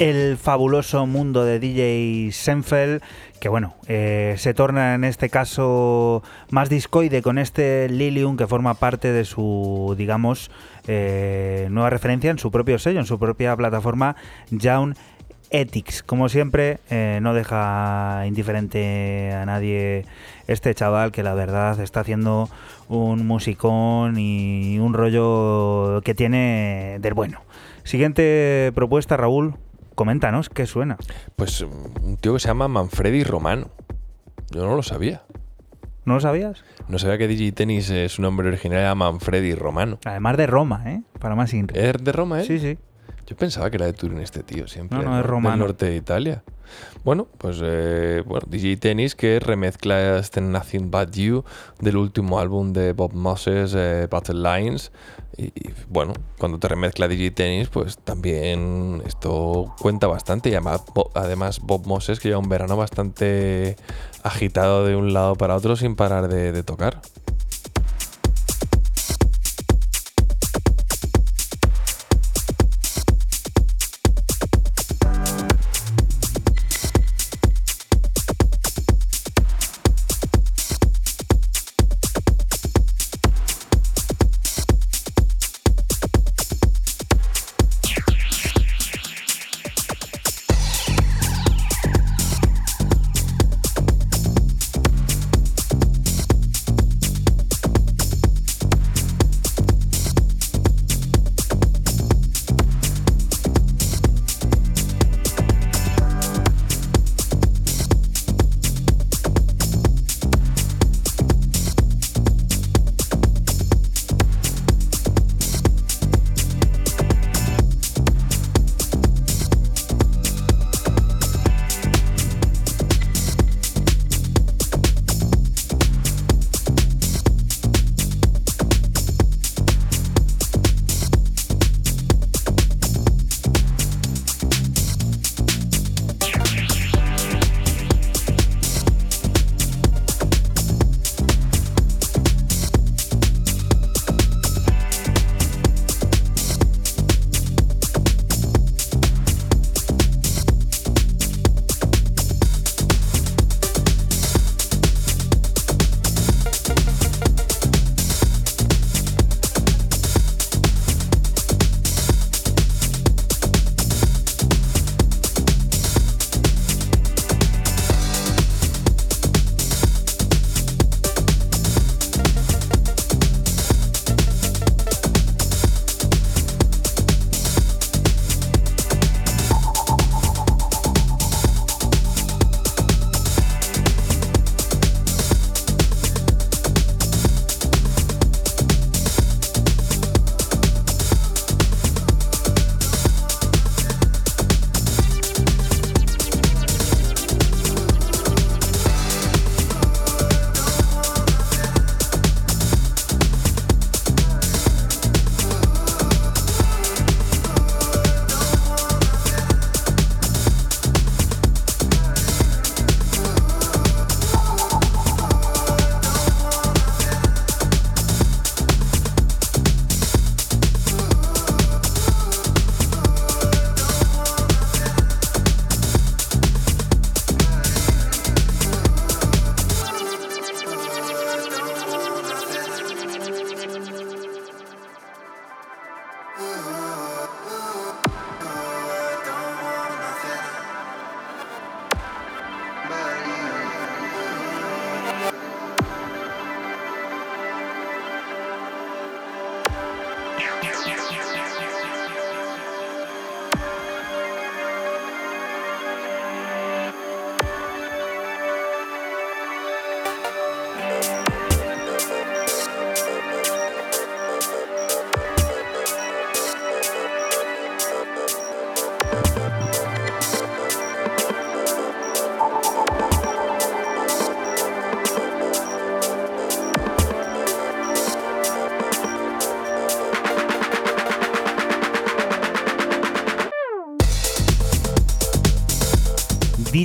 El fabuloso mundo de DJ Senfeld, que bueno, eh, se torna en este caso más discoide con este Lilium que forma parte de su, digamos, eh, nueva referencia en su propio sello, en su propia plataforma Jaun Ethics. Como siempre, eh, no deja indiferente a nadie este chaval que la verdad está haciendo un musicón y un rollo que tiene del bueno. Siguiente propuesta, Raúl. Coméntanos, ¿qué suena? Pues mm, un tío que se llama Manfredi Romano. Yo no lo sabía. ¿No lo sabías? No sabía que Digitennis eh, su nombre original era Manfredi Romano. Además de Roma, ¿eh? Para más inri. ¿Es de Roma, eh? Sí, sí. Yo pensaba que era de Turín este tío, siempre. No, no, es romano. Del norte de Italia. Bueno, pues eh, bueno, DJ Tennis que remezcla este Nothing But You del último álbum de Bob Moses, eh, Battle Lines. Y, y, bueno, cuando te remezcla DJ Tennis, pues también esto cuenta bastante. Y además, Bo- además Bob Moses que lleva un verano bastante agitado de un lado para otro sin parar de, de tocar.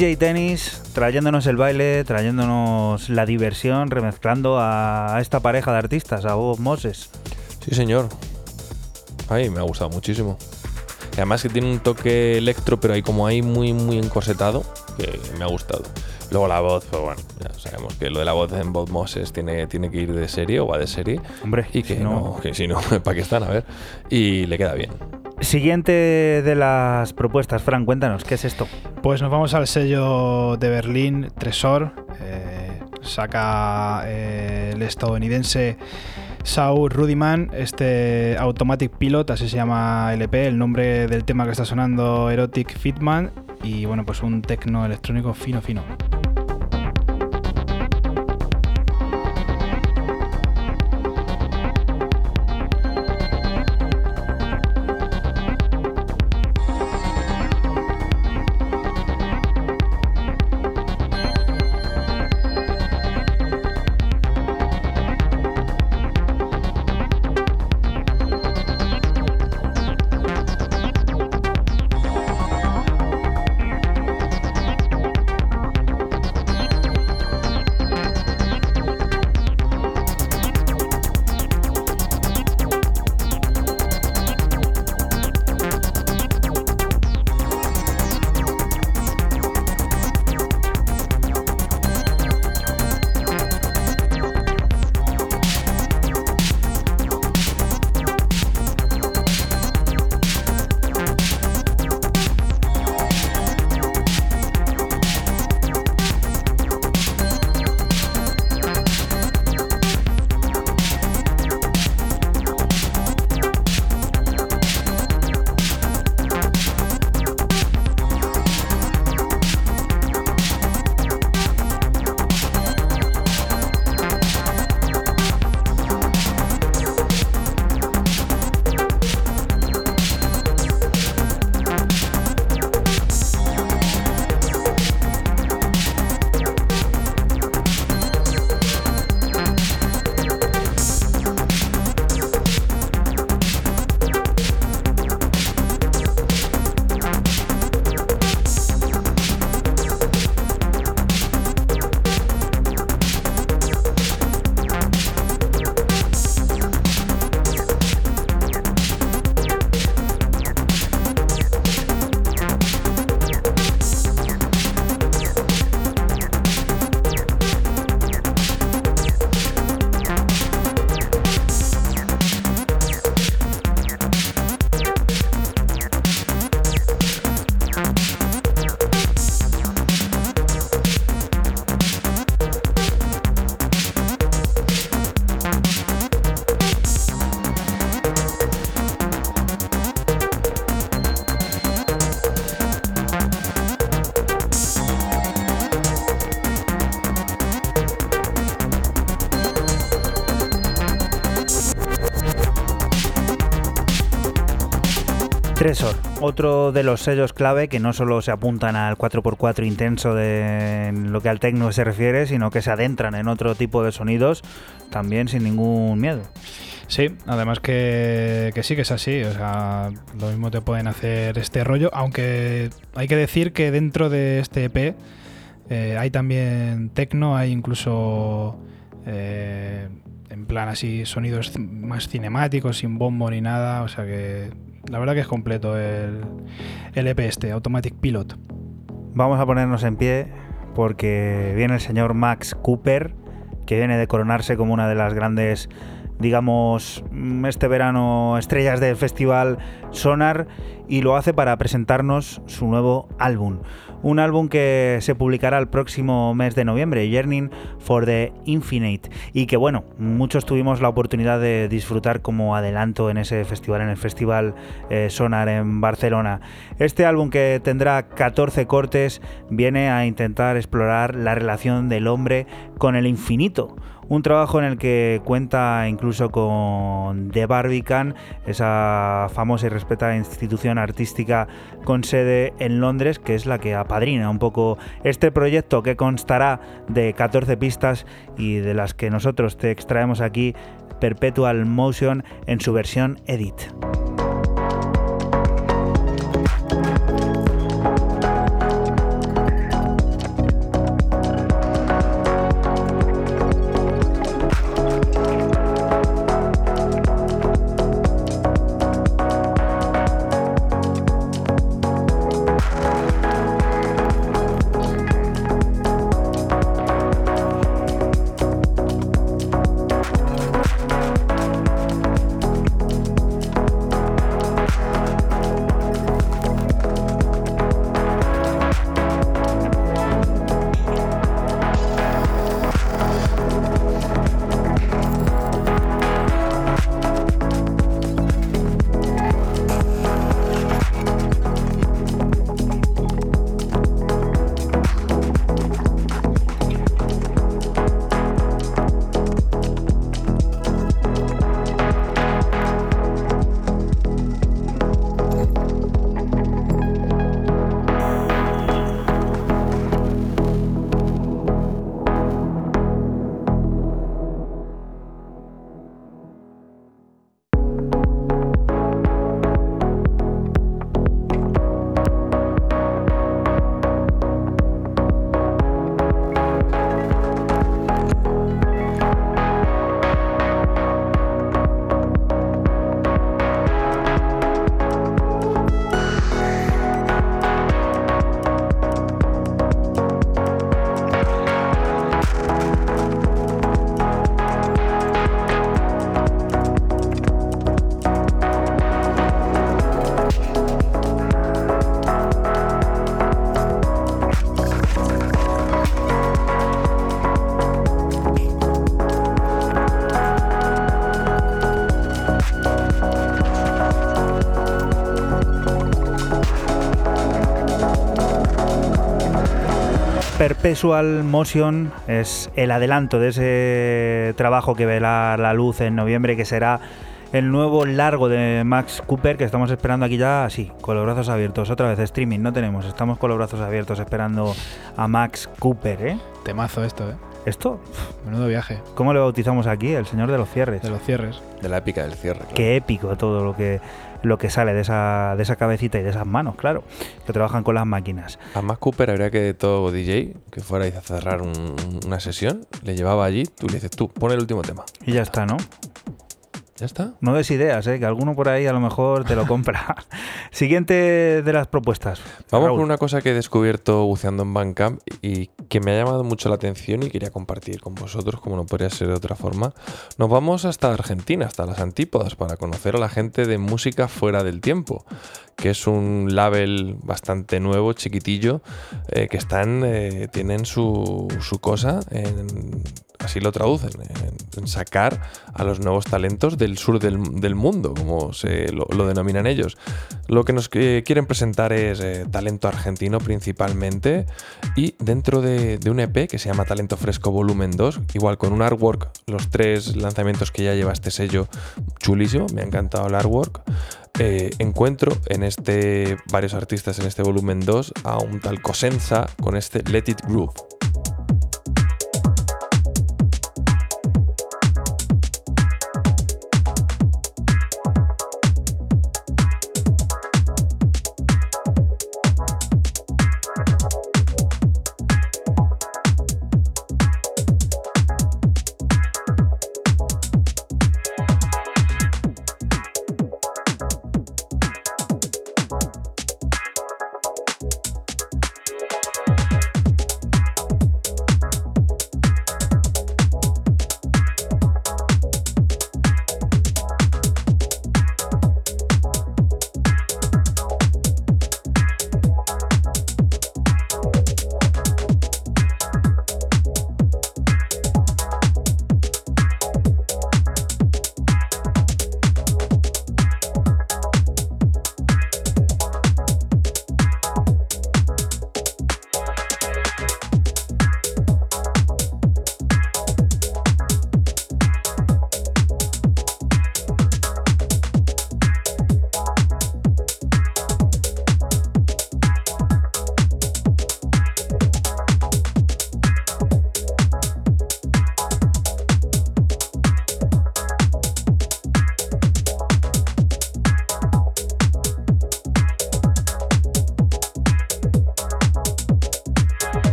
DJ Tennis trayéndonos el baile, trayéndonos la diversión, remezclando a esta pareja de artistas, a Bob Moses. Sí, señor. Ay, me ha gustado muchísimo. Y además que tiene un toque electro, pero ahí como ahí muy, muy encorsetado, que me ha gustado. Luego la voz, pues bueno, ya sabemos que lo de la voz en Bob Moses tiene, tiene que ir de serie o va de serie. Hombre, y que si no, no- que si no, ¿para qué están? A ver. Y le queda bien. Siguiente de las propuestas, Fran, cuéntanos, ¿qué es esto? Pues nos vamos al sello de Berlín, Tresor. eh, saca eh, el estadounidense Saul Rudiman, este Automatic Pilot, así se llama LP, el nombre del tema que está sonando Erotic Fitman y bueno, pues un tecno electrónico fino fino. Tresor, otro de los sellos clave que no solo se apuntan al 4x4 intenso de lo que al tecno se refiere, sino que se adentran en otro tipo de sonidos también sin ningún miedo. Sí, además que, sí que es así, o sea, lo mismo te pueden hacer este rollo, aunque hay que decir que dentro de este EP eh, hay también tecno, hay incluso eh, en plan así sonidos más cinemáticos, sin bombo ni nada, o sea que la verdad que es completo el, EP este, Automatic Pilot. Vamos a ponernos en pie porque viene el señor Max Cooper, que viene de coronarse como una de las grandes, digamos, mm, este verano estrellas del festival Sonar y lo hace para presentarnos su nuevo álbum. Un álbum que se publicará el próximo mes de noviembre, Yearning for the Infinite, y que bueno, muchos tuvimos la oportunidad de disfrutar como adelanto en ese festival, en el Festival eh, Sonar en Barcelona. Este álbum que tendrá 14 cortes viene a intentar explorar la relación del hombre con el infinito. Un trabajo en el que cuenta incluso con The Barbican, esa famosa y respetada institución artística con sede en Londres, que es la que apadrina un poco este proyecto que constará de 14 pistas y de las que nosotros te extraemos aquí Perpetual Motion en su versión Edit. Perpetual Motion es el adelanto de ese trabajo que verá la luz en noviembre, que será el nuevo largo de Max Cooper, que estamos esperando aquí ya, así, con los brazos abiertos. Otra vez, streaming, no tenemos, estamos con los brazos abiertos esperando a Max Cooper, ¿eh? Temazo esto, ¿eh? ¿Esto? Menudo viaje. ¿Cómo le bautizamos aquí? El señor de los cierres. De los cierres. De la épica del cierre. claro. Qué épico todo lo que, lo que sale de esa, de esa cabecita y de esas manos, claro, que trabajan con las máquinas. A Mac Cooper habría que todo DJ que fuera a cerrar un- una sesión, le llevaba allí, tú le dices, tú, pon el último tema. Y ya está, ¿no? Ya está. No des ideas, ¿eh? que alguno por ahí a lo mejor te lo compra. Siguiente de las propuestas. Vamos Raúl. con una cosa que he descubierto buceando en Bandcamp y que me ha llamado mucho la atención y quería compartir con vosotros, como no podría ser de otra forma. Nos vamos hasta Argentina, hasta las antípodas, para conocer a la gente de Música Fuera del Tiempo, que es un label bastante nuevo, chiquitillo, eh, que están, eh, tienen su, su cosa en, así lo traducen, en, sacar a los nuevos talentos del sur del, mundo, como se lo, denominan ellos. Lo que nos eh, quieren presentar es eh, talento argentino principalmente y dentro de, de un EP que se llama Talento Fresco Volumen 2, igual con un artwork, los tres lanzamientos que ya lleva este sello, chulísimo, me ha encantado el artwork. Eh, encuentro en este varios artistas en este volumen 2 a un tal Cosenza con este Let It Groove.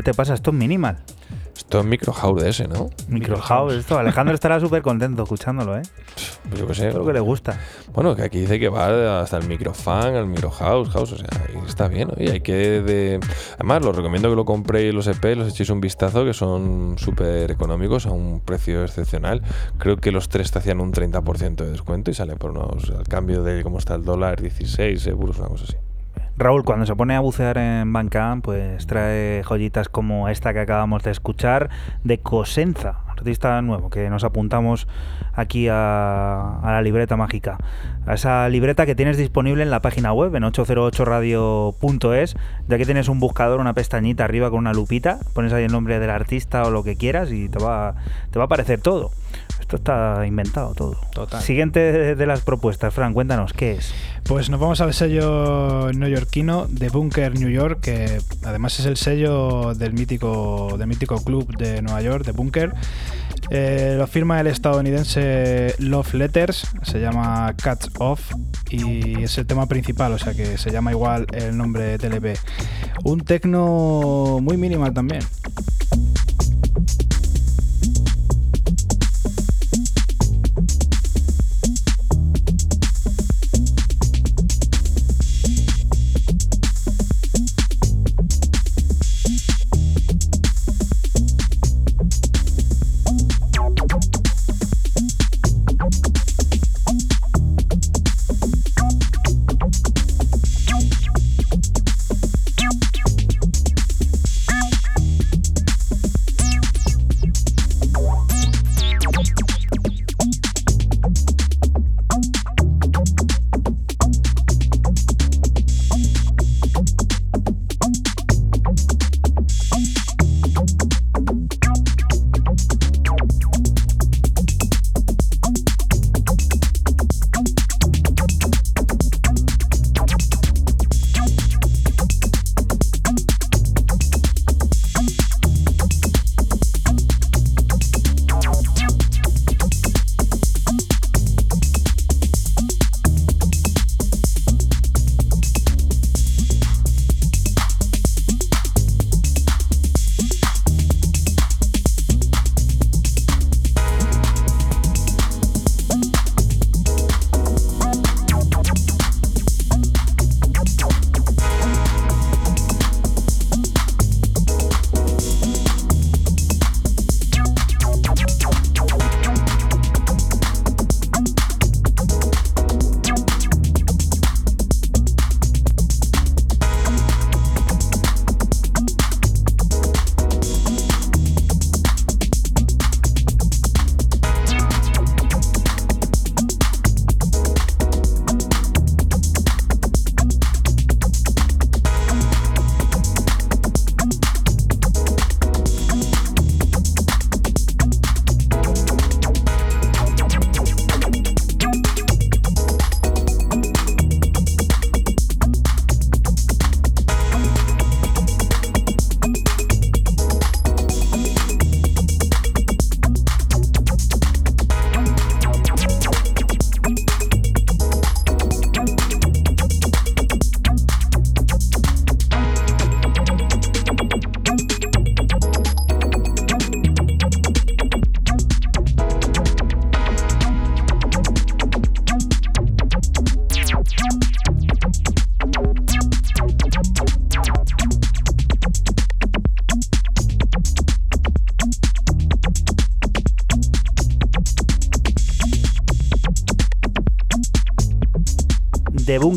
¿Qué te pasa? Esto es minimal. Esto es micro house de ese, ¿no? Micro house, esto. Alejandro estará súper contento escuchándolo, ¿eh? Pues yo qué sé. Creo que le gusta. Bueno, que aquí dice que va hasta el microfan, al micro house, house, o sea, ahí está bien, y hay que de... Además, los recomiendo que lo compréis los EP, los echéis un vistazo, que son súper económicos a un precio excepcional. Creo que los tres te hacían un 30% de descuento y sale por unos, al cambio de cómo está el dólar, 16 euros, una cosa así. Raúl, cuando se pone a bucear en Bandcamp, pues trae joyitas como esta que acabamos de escuchar de Cosenza, artista nuevo, que nos apuntamos aquí a, la libreta mágica. A esa libreta que tienes disponible en la página web, en 808radio.es. Ya que tienes un buscador, una pestañita arriba con una lupita, pones ahí el nombre del artista o lo que quieras y te va, te va a aparecer todo. Esto está inventado todo. Total. Siguiente de, de las propuestas, Fran, cuéntanos, ¿qué es? Pues nos vamos al sello neoyorquino de Bunker New York, que además es el sello del mítico, del mítico club de Nueva York, de Bunker. Eh, lo firma el estadounidense Love Letters, se llama Cuts Off y es el tema principal, o sea que se llama igual el nombre del EP. Un tecno muy minimal también.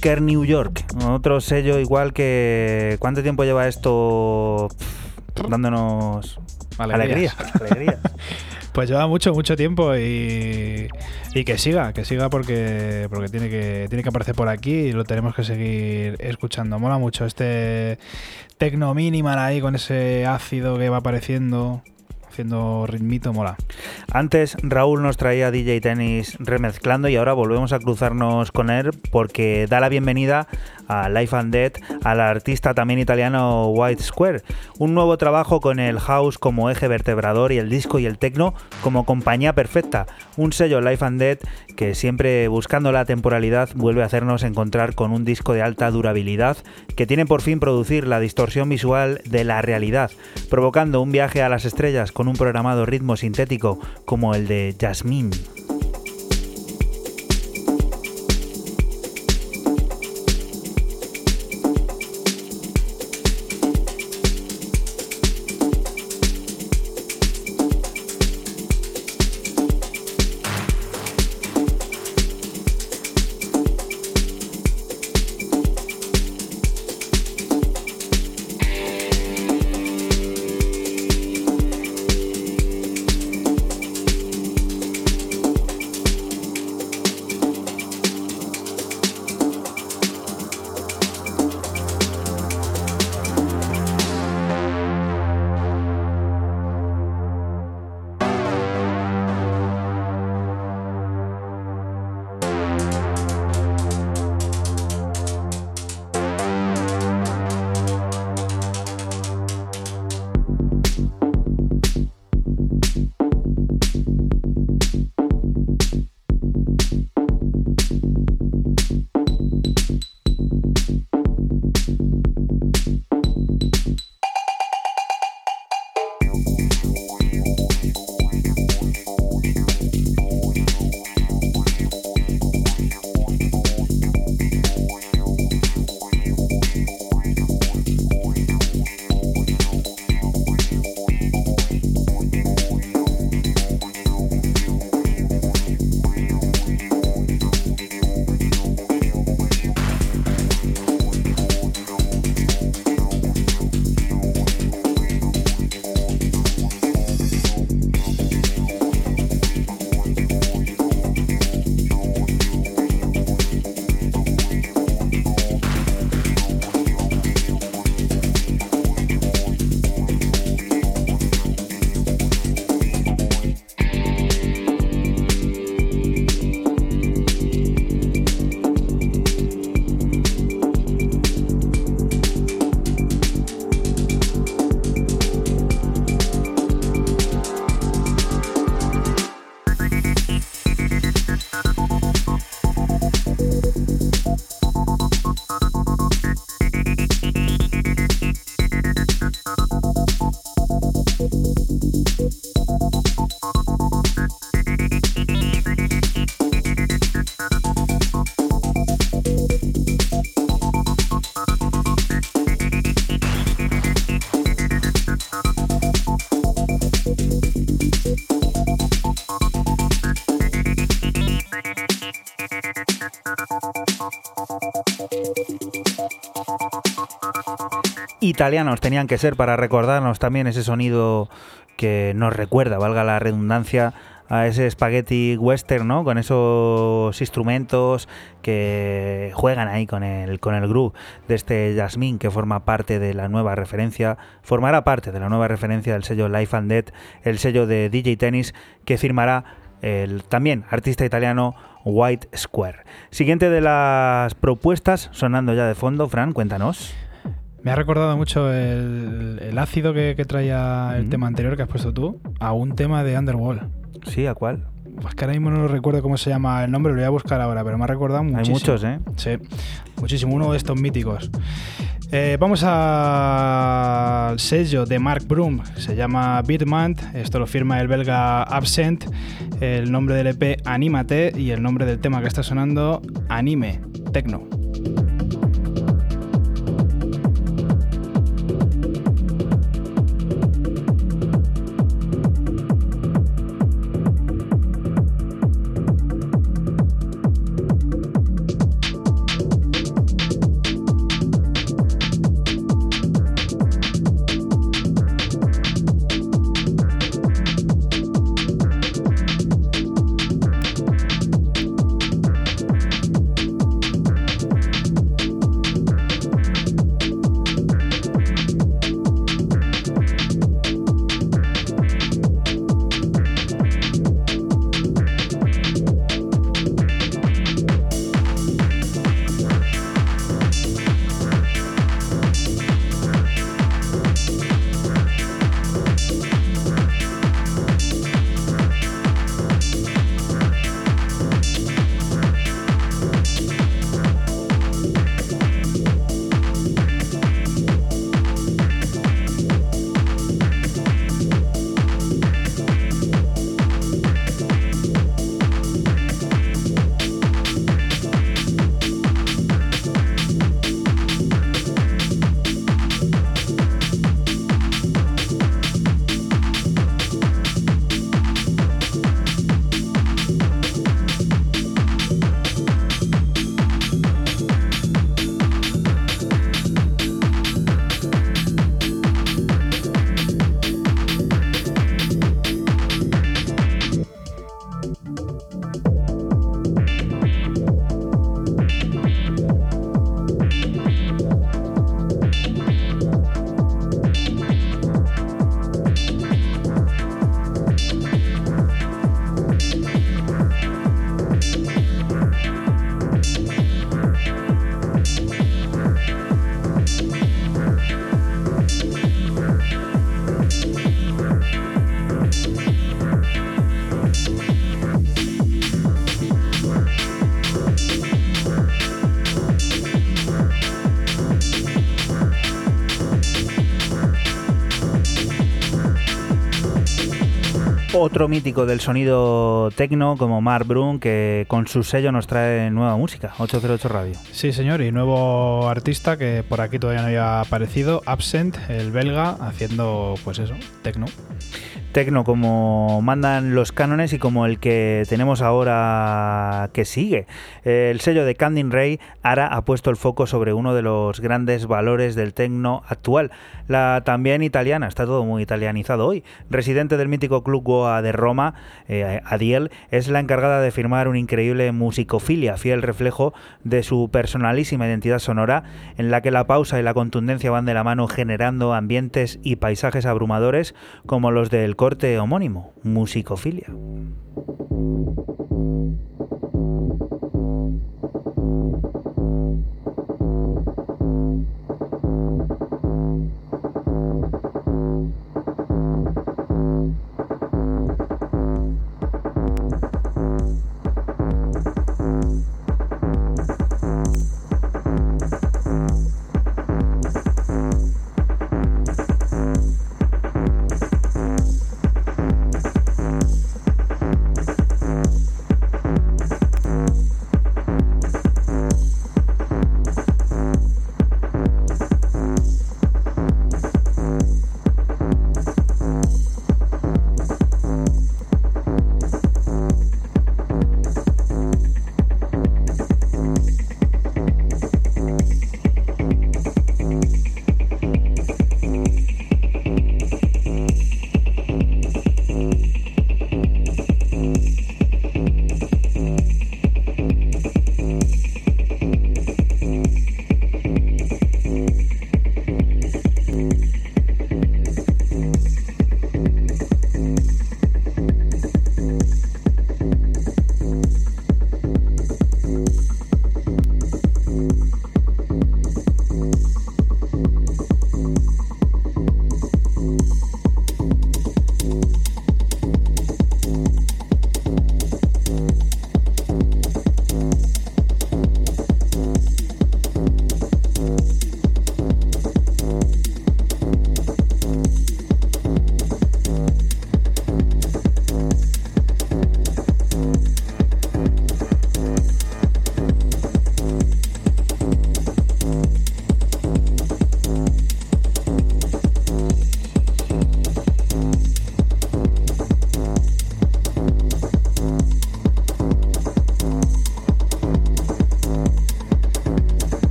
Bunker New York, otro sello igual que... ¿Cuánto tiempo lleva esto pff, dándonos Alegrías. alegrías? alegrías. Pues lleva mucho, mucho tiempo y, y que siga, que siga porque, porque tiene, que, tiene que aparecer por aquí y lo tenemos que seguir escuchando. Mola mucho este tecno minimal ahí con ese ácido que va apareciendo, haciendo ritmito, mola. Antes Raúl nos traía DJ Tennis remezclando y ahora volvemos a cruzarnos con él porque da la bienvenida a Life and Dead al artista también italiano White Square. Un nuevo trabajo con el house como eje vertebrador y el disco y el techno como compañía perfecta. Un sello Life and Dead que siempre buscando la temporalidad vuelve a hacernos encontrar con un disco de alta durabilidad que tiene por fin producir la distorsión visual de la realidad, provocando un viaje a las estrellas con un programado ritmo sintético como el de Jasmine. Italianos tenían que ser para recordarnos también ese sonido que nos recuerda, valga la redundancia, a ese spaghetti western, ¿no? Con esos instrumentos que juegan ahí con el, con el groove de este Jasmine que forma parte de la nueva referencia, formará parte de la nueva referencia del sello Life and Dead, el sello de DJ Tennis que firmará el también artista italiano White Square. Siguiente de las propuestas, sonando ya de fondo, Fran, cuéntanos. Me ha recordado mucho el, el ácido que, que traía el tema anterior que has puesto tú a un tema de Underworld. Sí, ¿a cuál? Pues que ahora mismo no recuerdo cómo se llama el nombre, lo voy a buscar ahora, pero me ha recordado muchísimo. Hay muchos, ¿eh? Sí, muchísimo, uno de estos míticos. Eh, vamos al sello de Mark Broom, se llama Beatman, esto lo firma el belga Absent, el nombre del EP Anímate y el nombre del tema que está sonando Anime, Tecno. Otro mítico del sonido tecno como Mark Brun que con su sello nos trae nueva música, 808 Radio. Sí, señor, y nuevo artista que por aquí todavía no había aparecido, Absent, el belga, haciendo pues eso, tecno. Tecno como mandan los cánones y como el que tenemos ahora que sigue. El sello de Candin Ray ahora ha puesto el foco sobre uno de los grandes valores del tecno actual, la también italiana, está todo muy italianizado hoy. Residente del mítico club Goa de Roma, eh, Adiel, es la encargada de firmar un increíble musicofilia, fiel reflejo de su personalísima identidad sonora, en la que la pausa y la contundencia van de la mano generando ambientes y paisajes abrumadores como los del corte homónimo, musicofilia.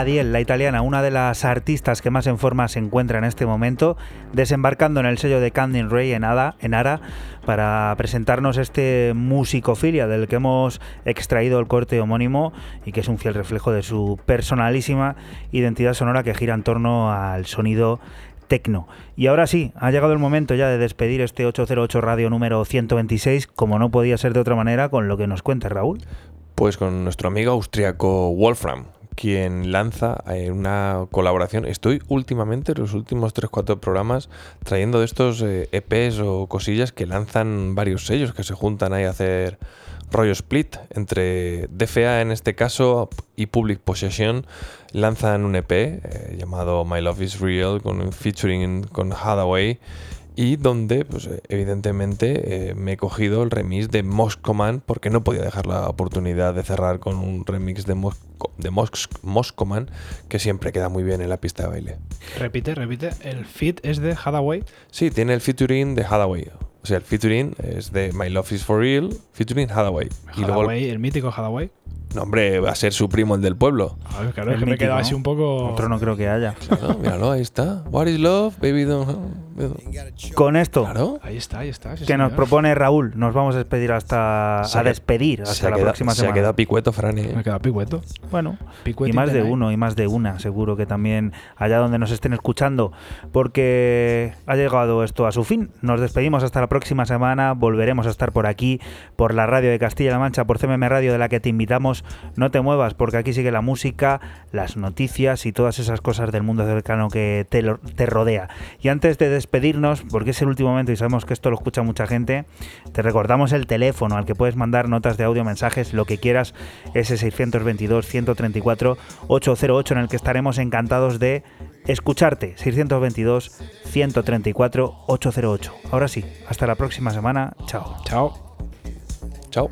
Adiel, la italiana, una de las artistas que más en forma se encuentra en este momento, desembarcando en el sello de Candy Ray en, Ada, en Ara para presentarnos este musicofilia del que hemos extraído el corte homónimo y que es un fiel reflejo de su personalísima identidad sonora que gira en torno al sonido tecno. Y ahora sí, ha llegado el momento ya de despedir este 808 Radio número 126, como no podía ser de otra manera, con lo que nos cuenta Raúl. Pues con nuestro amigo austriaco Wolfram, quien lanza eh, una colaboración. Estoy últimamente, los últimos 3-4 programas, trayendo de estos eh, EPs o cosillas que lanzan varios sellos que se juntan ahí a hacer rollo split entre DFA en este caso y Public Possession lanzan un EP eh, llamado My Love is Real con featuring con Hathaway y donde pues eh, evidentemente eh, me he cogido el remix de Moscoman porque no podía dejar la oportunidad de cerrar con un remix de, Mosco, de Mos Moscoman que siempre queda muy bien en la pista de baile. Repite, repite, el fit es de Hathaway. Sí, tiene el featuring de Hathaway. O sea, el featuring es de My Love is for Real, featuring Hathaway. Hathaway, y luego el, el mítico Hathaway. No, hombre, va a ser su primo el del pueblo. A ver, claro, es que me he quedado así un poco. Otro no creo que haya. Claro, míralo, ahí está. What is love, baby don't. Con esto, Claro. Ahí está, ahí está. sí, que nos propone Raúl, nos vamos a despedir hasta Se a despedir Se hasta ha la próxima se ha semana. quedado picueto, Fran. ¿eh? Me he quedado picueto. Bueno, Picueto y más de uno y más de una, seguro que también allá donde nos estén escuchando, porque ha llegado esto a su fin. Nos despedimos hasta la próxima semana, volveremos a estar por aquí, por la radio de Castilla-La Mancha, por CMM Radio, de la que te invitamos. No te muevas, porque aquí sigue la música, las noticias y todas esas cosas del mundo cercano que te, rodea. Y antes de despedirnos, porque es el último momento y sabemos que esto lo escucha mucha gente, te recordamos el teléfono al que puedes mandar notas de audio, mensajes, lo que quieras, ese 622-134-808 en el que estaremos encantados de escucharte. 622-134-808. Ahora sí, hasta la próxima semana. Chao. Chao. Chao.